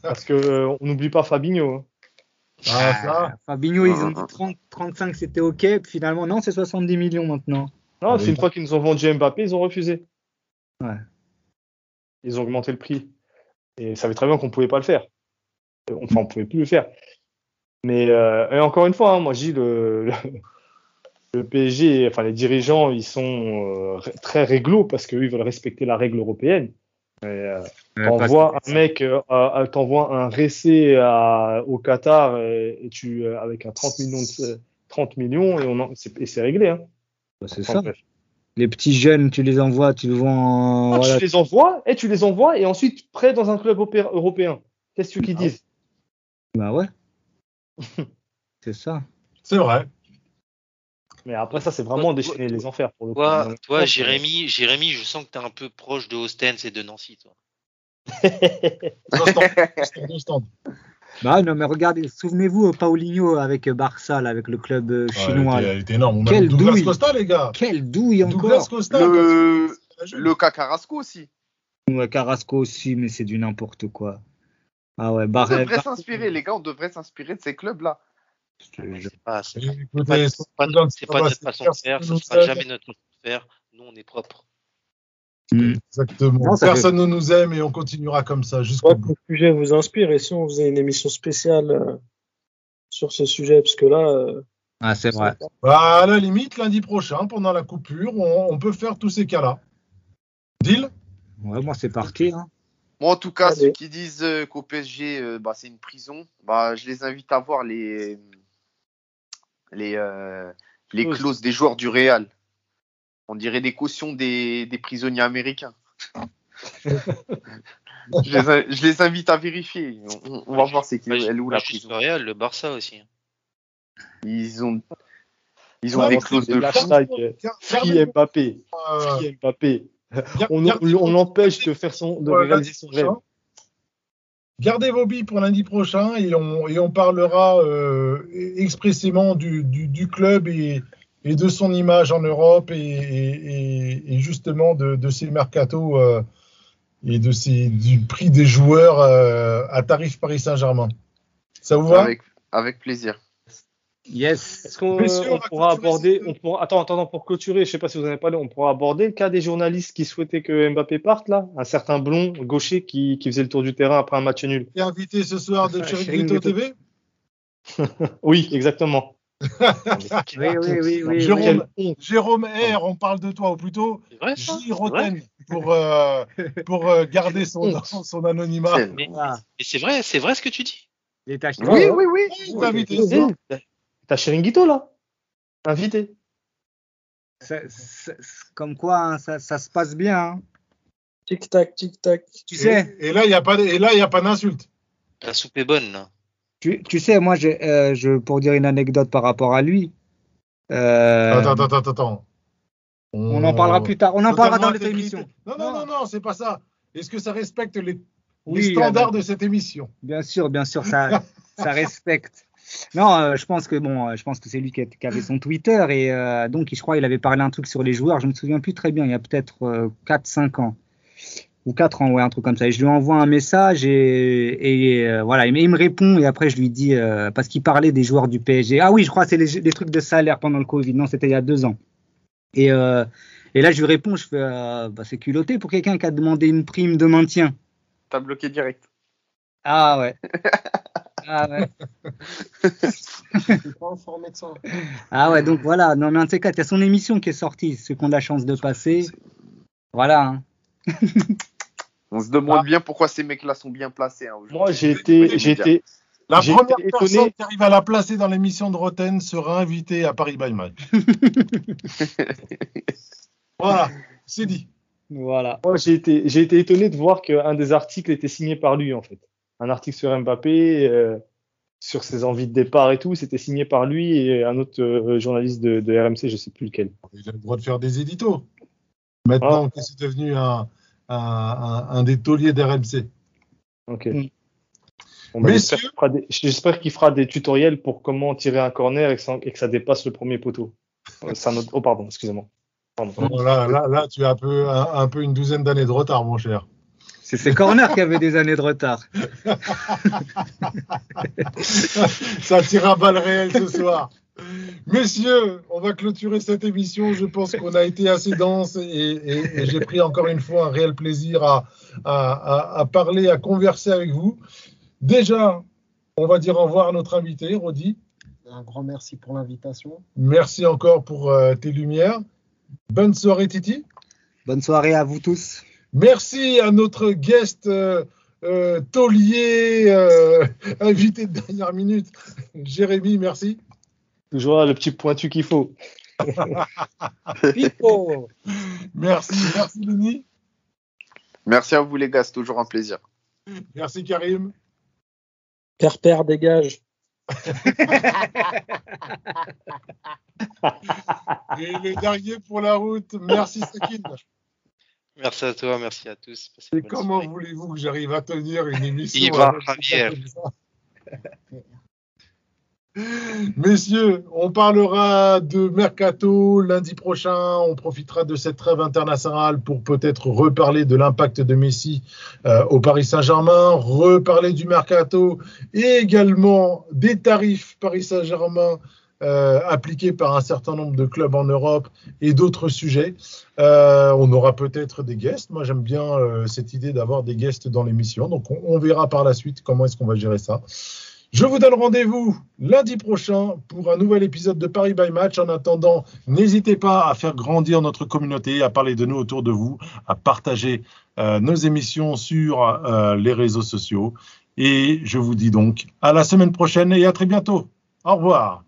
Parce que euh, on n'oublie pas Fabinho. Ah, ça Ah, Fabinho, ils ont dit 30, 35, c'était OK. Puis finalement, non, c'est 70 millions maintenant. Non, Ah c'est oui. une fois qu'ils nous ont vendu Mbappé, ils ont refusé. Ouais. Ils ont augmenté le prix. Et ils savaient très bien qu'on pouvait pas le faire. Euh, Enfin, on pouvait plus le faire. Mais euh, et encore une fois, hein, moi je dis le, le, le PSG, enfin les dirigeants, ils sont euh, très réglo parce qu'eux ils veulent respecter la règle européenne. Et, euh, T'envoies un mec, euh, t'envoies un récé à- au Qatar et, et tu euh, avec un 30 millions, de- 30 millions et on en- c'est et c'est réglé. Hein. C'est Enfin, ça. bref. Les petits jeunes, tu les envoies, tu le vends en. Ah, voilà. Tu les envoies et tu les envoies et ensuite prêt dans un club opé- européen. Qu'est-ce que tu qu'ils disent Bah ouais. C'est ça. C'est vrai. Mais après, ça, c'est vraiment déchaîner les enfers pour le coup. Toi, Donc, toi Jérémy, Jérémy, je sens que tu es un peu proche de Ostens et de Nancy, toi. Instant, instant, instant. Bah non, mais regardez, souvenez-vous, euh, Paulinho avec Barça, là, avec le club euh, Ouais, chinois. était- elle était énorme. On a Quelle Douglas douille. Costa, les gars. Quelle douille Douglas encore. Costa. Le, le cas Carrasco aussi. Ouais, Carrasco aussi, mais c'est du n'importe quoi. Ah ouais, On Barret. devrait s'inspirer, les gars, on devrait s'inspirer de ces clubs-là. C'est pas, c'est pas, pas, pas notre façon de faire, ce sera jamais notre façon de faire. Nous, on est propre. Hmm. Exactement. Non, Personne ne nous aime et on continuera comme ça Je jusqu'au crois que bout. le sujet vous inspire et si on faisait une émission spéciale euh, sur ce sujet, parce que là, euh, Ah, c'est vrai. Bah, à la limite, lundi prochain, pendant la coupure, on, on peut faire tous ces cas-là. Deal? Ouais, moi, c'est parti. Hein. Moi, en tout cas, Allez. ceux qui disent euh, qu'au PSG, euh, bah, c'est une prison, bah, je les invite à voir les, les, euh, les Clauses. clauses des joueurs du Real. On dirait des cautions des, des prisonniers américains. je, les, in- je les invite à vérifier. On, on va voir c'est qui, elle où pas la prison. le Real, le Barça aussi. Ils ont, ils ont Ouais, des clauses de hashtag, euh, Free Mbappé? euh, Free Mbappé? gar- On, on, l'empêche de faire son, de Ouais, réaliser son rêve. Gardez vos billes pour lundi prochain et on, et on parlera euh, expressément du, du, du club et, et de son image en Europe et, et, justement de, de ses mercatos euh, et de ses, du prix des joueurs euh, à tarif Paris Saint-Germain. Ça vous va? Avec, avec plaisir. Yes. Est-ce qu'on on pourra aborder, on pourra, attends, attends, pour clôturer, je sais pas si vous en avez parlé, on pourra aborder le cas des journalistes qui souhaitaient que Mbappé parte là, un certain blond gaucher qui, qui faisait le tour du terrain après un match nul. T'es invité ce soir de Chiringuito. TV Oui, exactement. Oui, oui, oui, oui. Jérôme, oui. R, on parle de toi, ou plutôt C'est vrai, ça? J. C'est vrai? Roten, pour, euh, pour euh, garder son, son anonymat. C'est- Mais, mais c'est vrai, c'est vrai ce que tu dis. les tâches. Oui, oui, oui. Il est T'as Chiringuito là? Invité. Comme quoi, hein, ça, ça se passe bien. hein. tic-tac, tic-tac. Tu sais, Et, et là, il n'y a pas, de- et là, il y a pas d'insulte. La soupe est bonne, là. tu, tu sais, moi, je, euh, je, pour dire une anecdote par rapport à lui, euh, Attends, attends, attends, attends. on en parlera plus tard. On en parlera dans émissions. intégrité. Non, non, non, non, c'est pas ça. Est-ce que ça respecte les, standards de cette émission? Bien sûr, bien sûr, ça, ça respecte. Non, euh, je pense que bon, euh, je pense que c'est lui qui, a- qui avait son Twitter et euh, donc je crois il avait parlé un truc sur les joueurs. Je me souviens plus très bien. Il y a peut-être 4-5 ans ou 4 ans, ouais, un truc comme ça. Et je lui envoie un message et, et, euh, voilà, il, me- il me répond et après je lui dis euh, parce qu'il parlait des joueurs du PSG. Ah oui, je crois que c'est les, les trucs de salaire pendant le Covid. Non, c'était il y a deux ans. Et euh, et là je lui réponds, je fais euh, bah, c'est culotté pour quelqu'un qui a demandé une prime de maintien. T'as bloqué direct. Ah ouais. Ah ouais. Je suis pas informé de ça. Ah ouais, donc voilà, non mais de ces quatre, il y a son émission qui est sortie, ceux qui ont la chance de passer. Voilà. hein. On se demande Ah. bien pourquoi ces mecs-là sont bien placés. hein, aujourd'hui. Moi j'ai été, j'ai été, La J'ai première été personne étonné. qui arrive à la placer dans l'émission de Roten sera invitée à Paris by Match. voilà, c'est dit. Voilà. moi j'ai été, j'ai été étonné de voir qu'un des articles était signé par lui en fait. Un article sur Mbappé, euh, sur ses envies de départ et tout, c'était signé par lui et un autre euh, journaliste de, de RMC, je sais plus lequel. Il a le droit de faire des éditos. Maintenant Ah. que c'est devenu un, un, un- un des tauliers d'RMC. Ok. Mm. Bon, bah, j'espère qu'il fera des- tutoriels pour comment tirer un corner et que ça, et que ça dépasse le premier poteau. Euh, c'est un autre- Oh, pardon, excusez-moi. Pardon. Là, là, là, tu as un peu, un, un peu une douzaine d'années de retard, mon cher. C'est ces corners qui avaient des années de retard. Ça tire à balles réelles ce soir. Messieurs, on va clôturer cette émission. Je pense qu'on a été assez dense et, et- et j'ai pris encore une fois un réel plaisir à, à- à- à parler, à converser avec vous. Déjà, on va dire au revoir à notre invité, Rodi. Un grand merci pour l'invitation. Merci encore pour euh, tes lumières. Bonne soirée, Titi. Bonne soirée à vous tous. Merci à notre guest euh, euh, taulier, euh, invité de dernière minute, Jérémy. Merci. Toujours le petit pointu qu'il faut. Pipo. Merci, merci Lini. Merci à vous, les gars. C'est toujours un plaisir. Merci Karim. Père, père, dégage. Et le dernier pour la route, merci Sakin. Merci à toi, merci à tous. Et comment voulez-vous que j'arrive à tenir une émission Javier. Messieurs, on parlera de Mercato lundi prochain. On profitera de cette trêve internationale pour peut-être reparler de l'impact de Messi euh, au Paris Saint-Germain, reparler du Mercato et également des tarifs Paris Saint-Germain euh, appliqués par un certain nombre de clubs en Europe et d'autres sujets. Euh, on aura peut-être des guests. Moi, j'aime bien euh, cette idée d'avoir des guests dans l'émission. Donc, on, verra par la suite comment est-ce qu'on va gérer ça. Je vous donne rendez-vous lundi prochain pour un nouvel épisode de Paris by Match. En attendant, n'hésitez pas à faire grandir notre communauté, à parler de nous autour de vous, à partager euh, nos émissions sur les réseaux sociaux. Et je vous dis donc à la semaine prochaine et à très bientôt. Au revoir.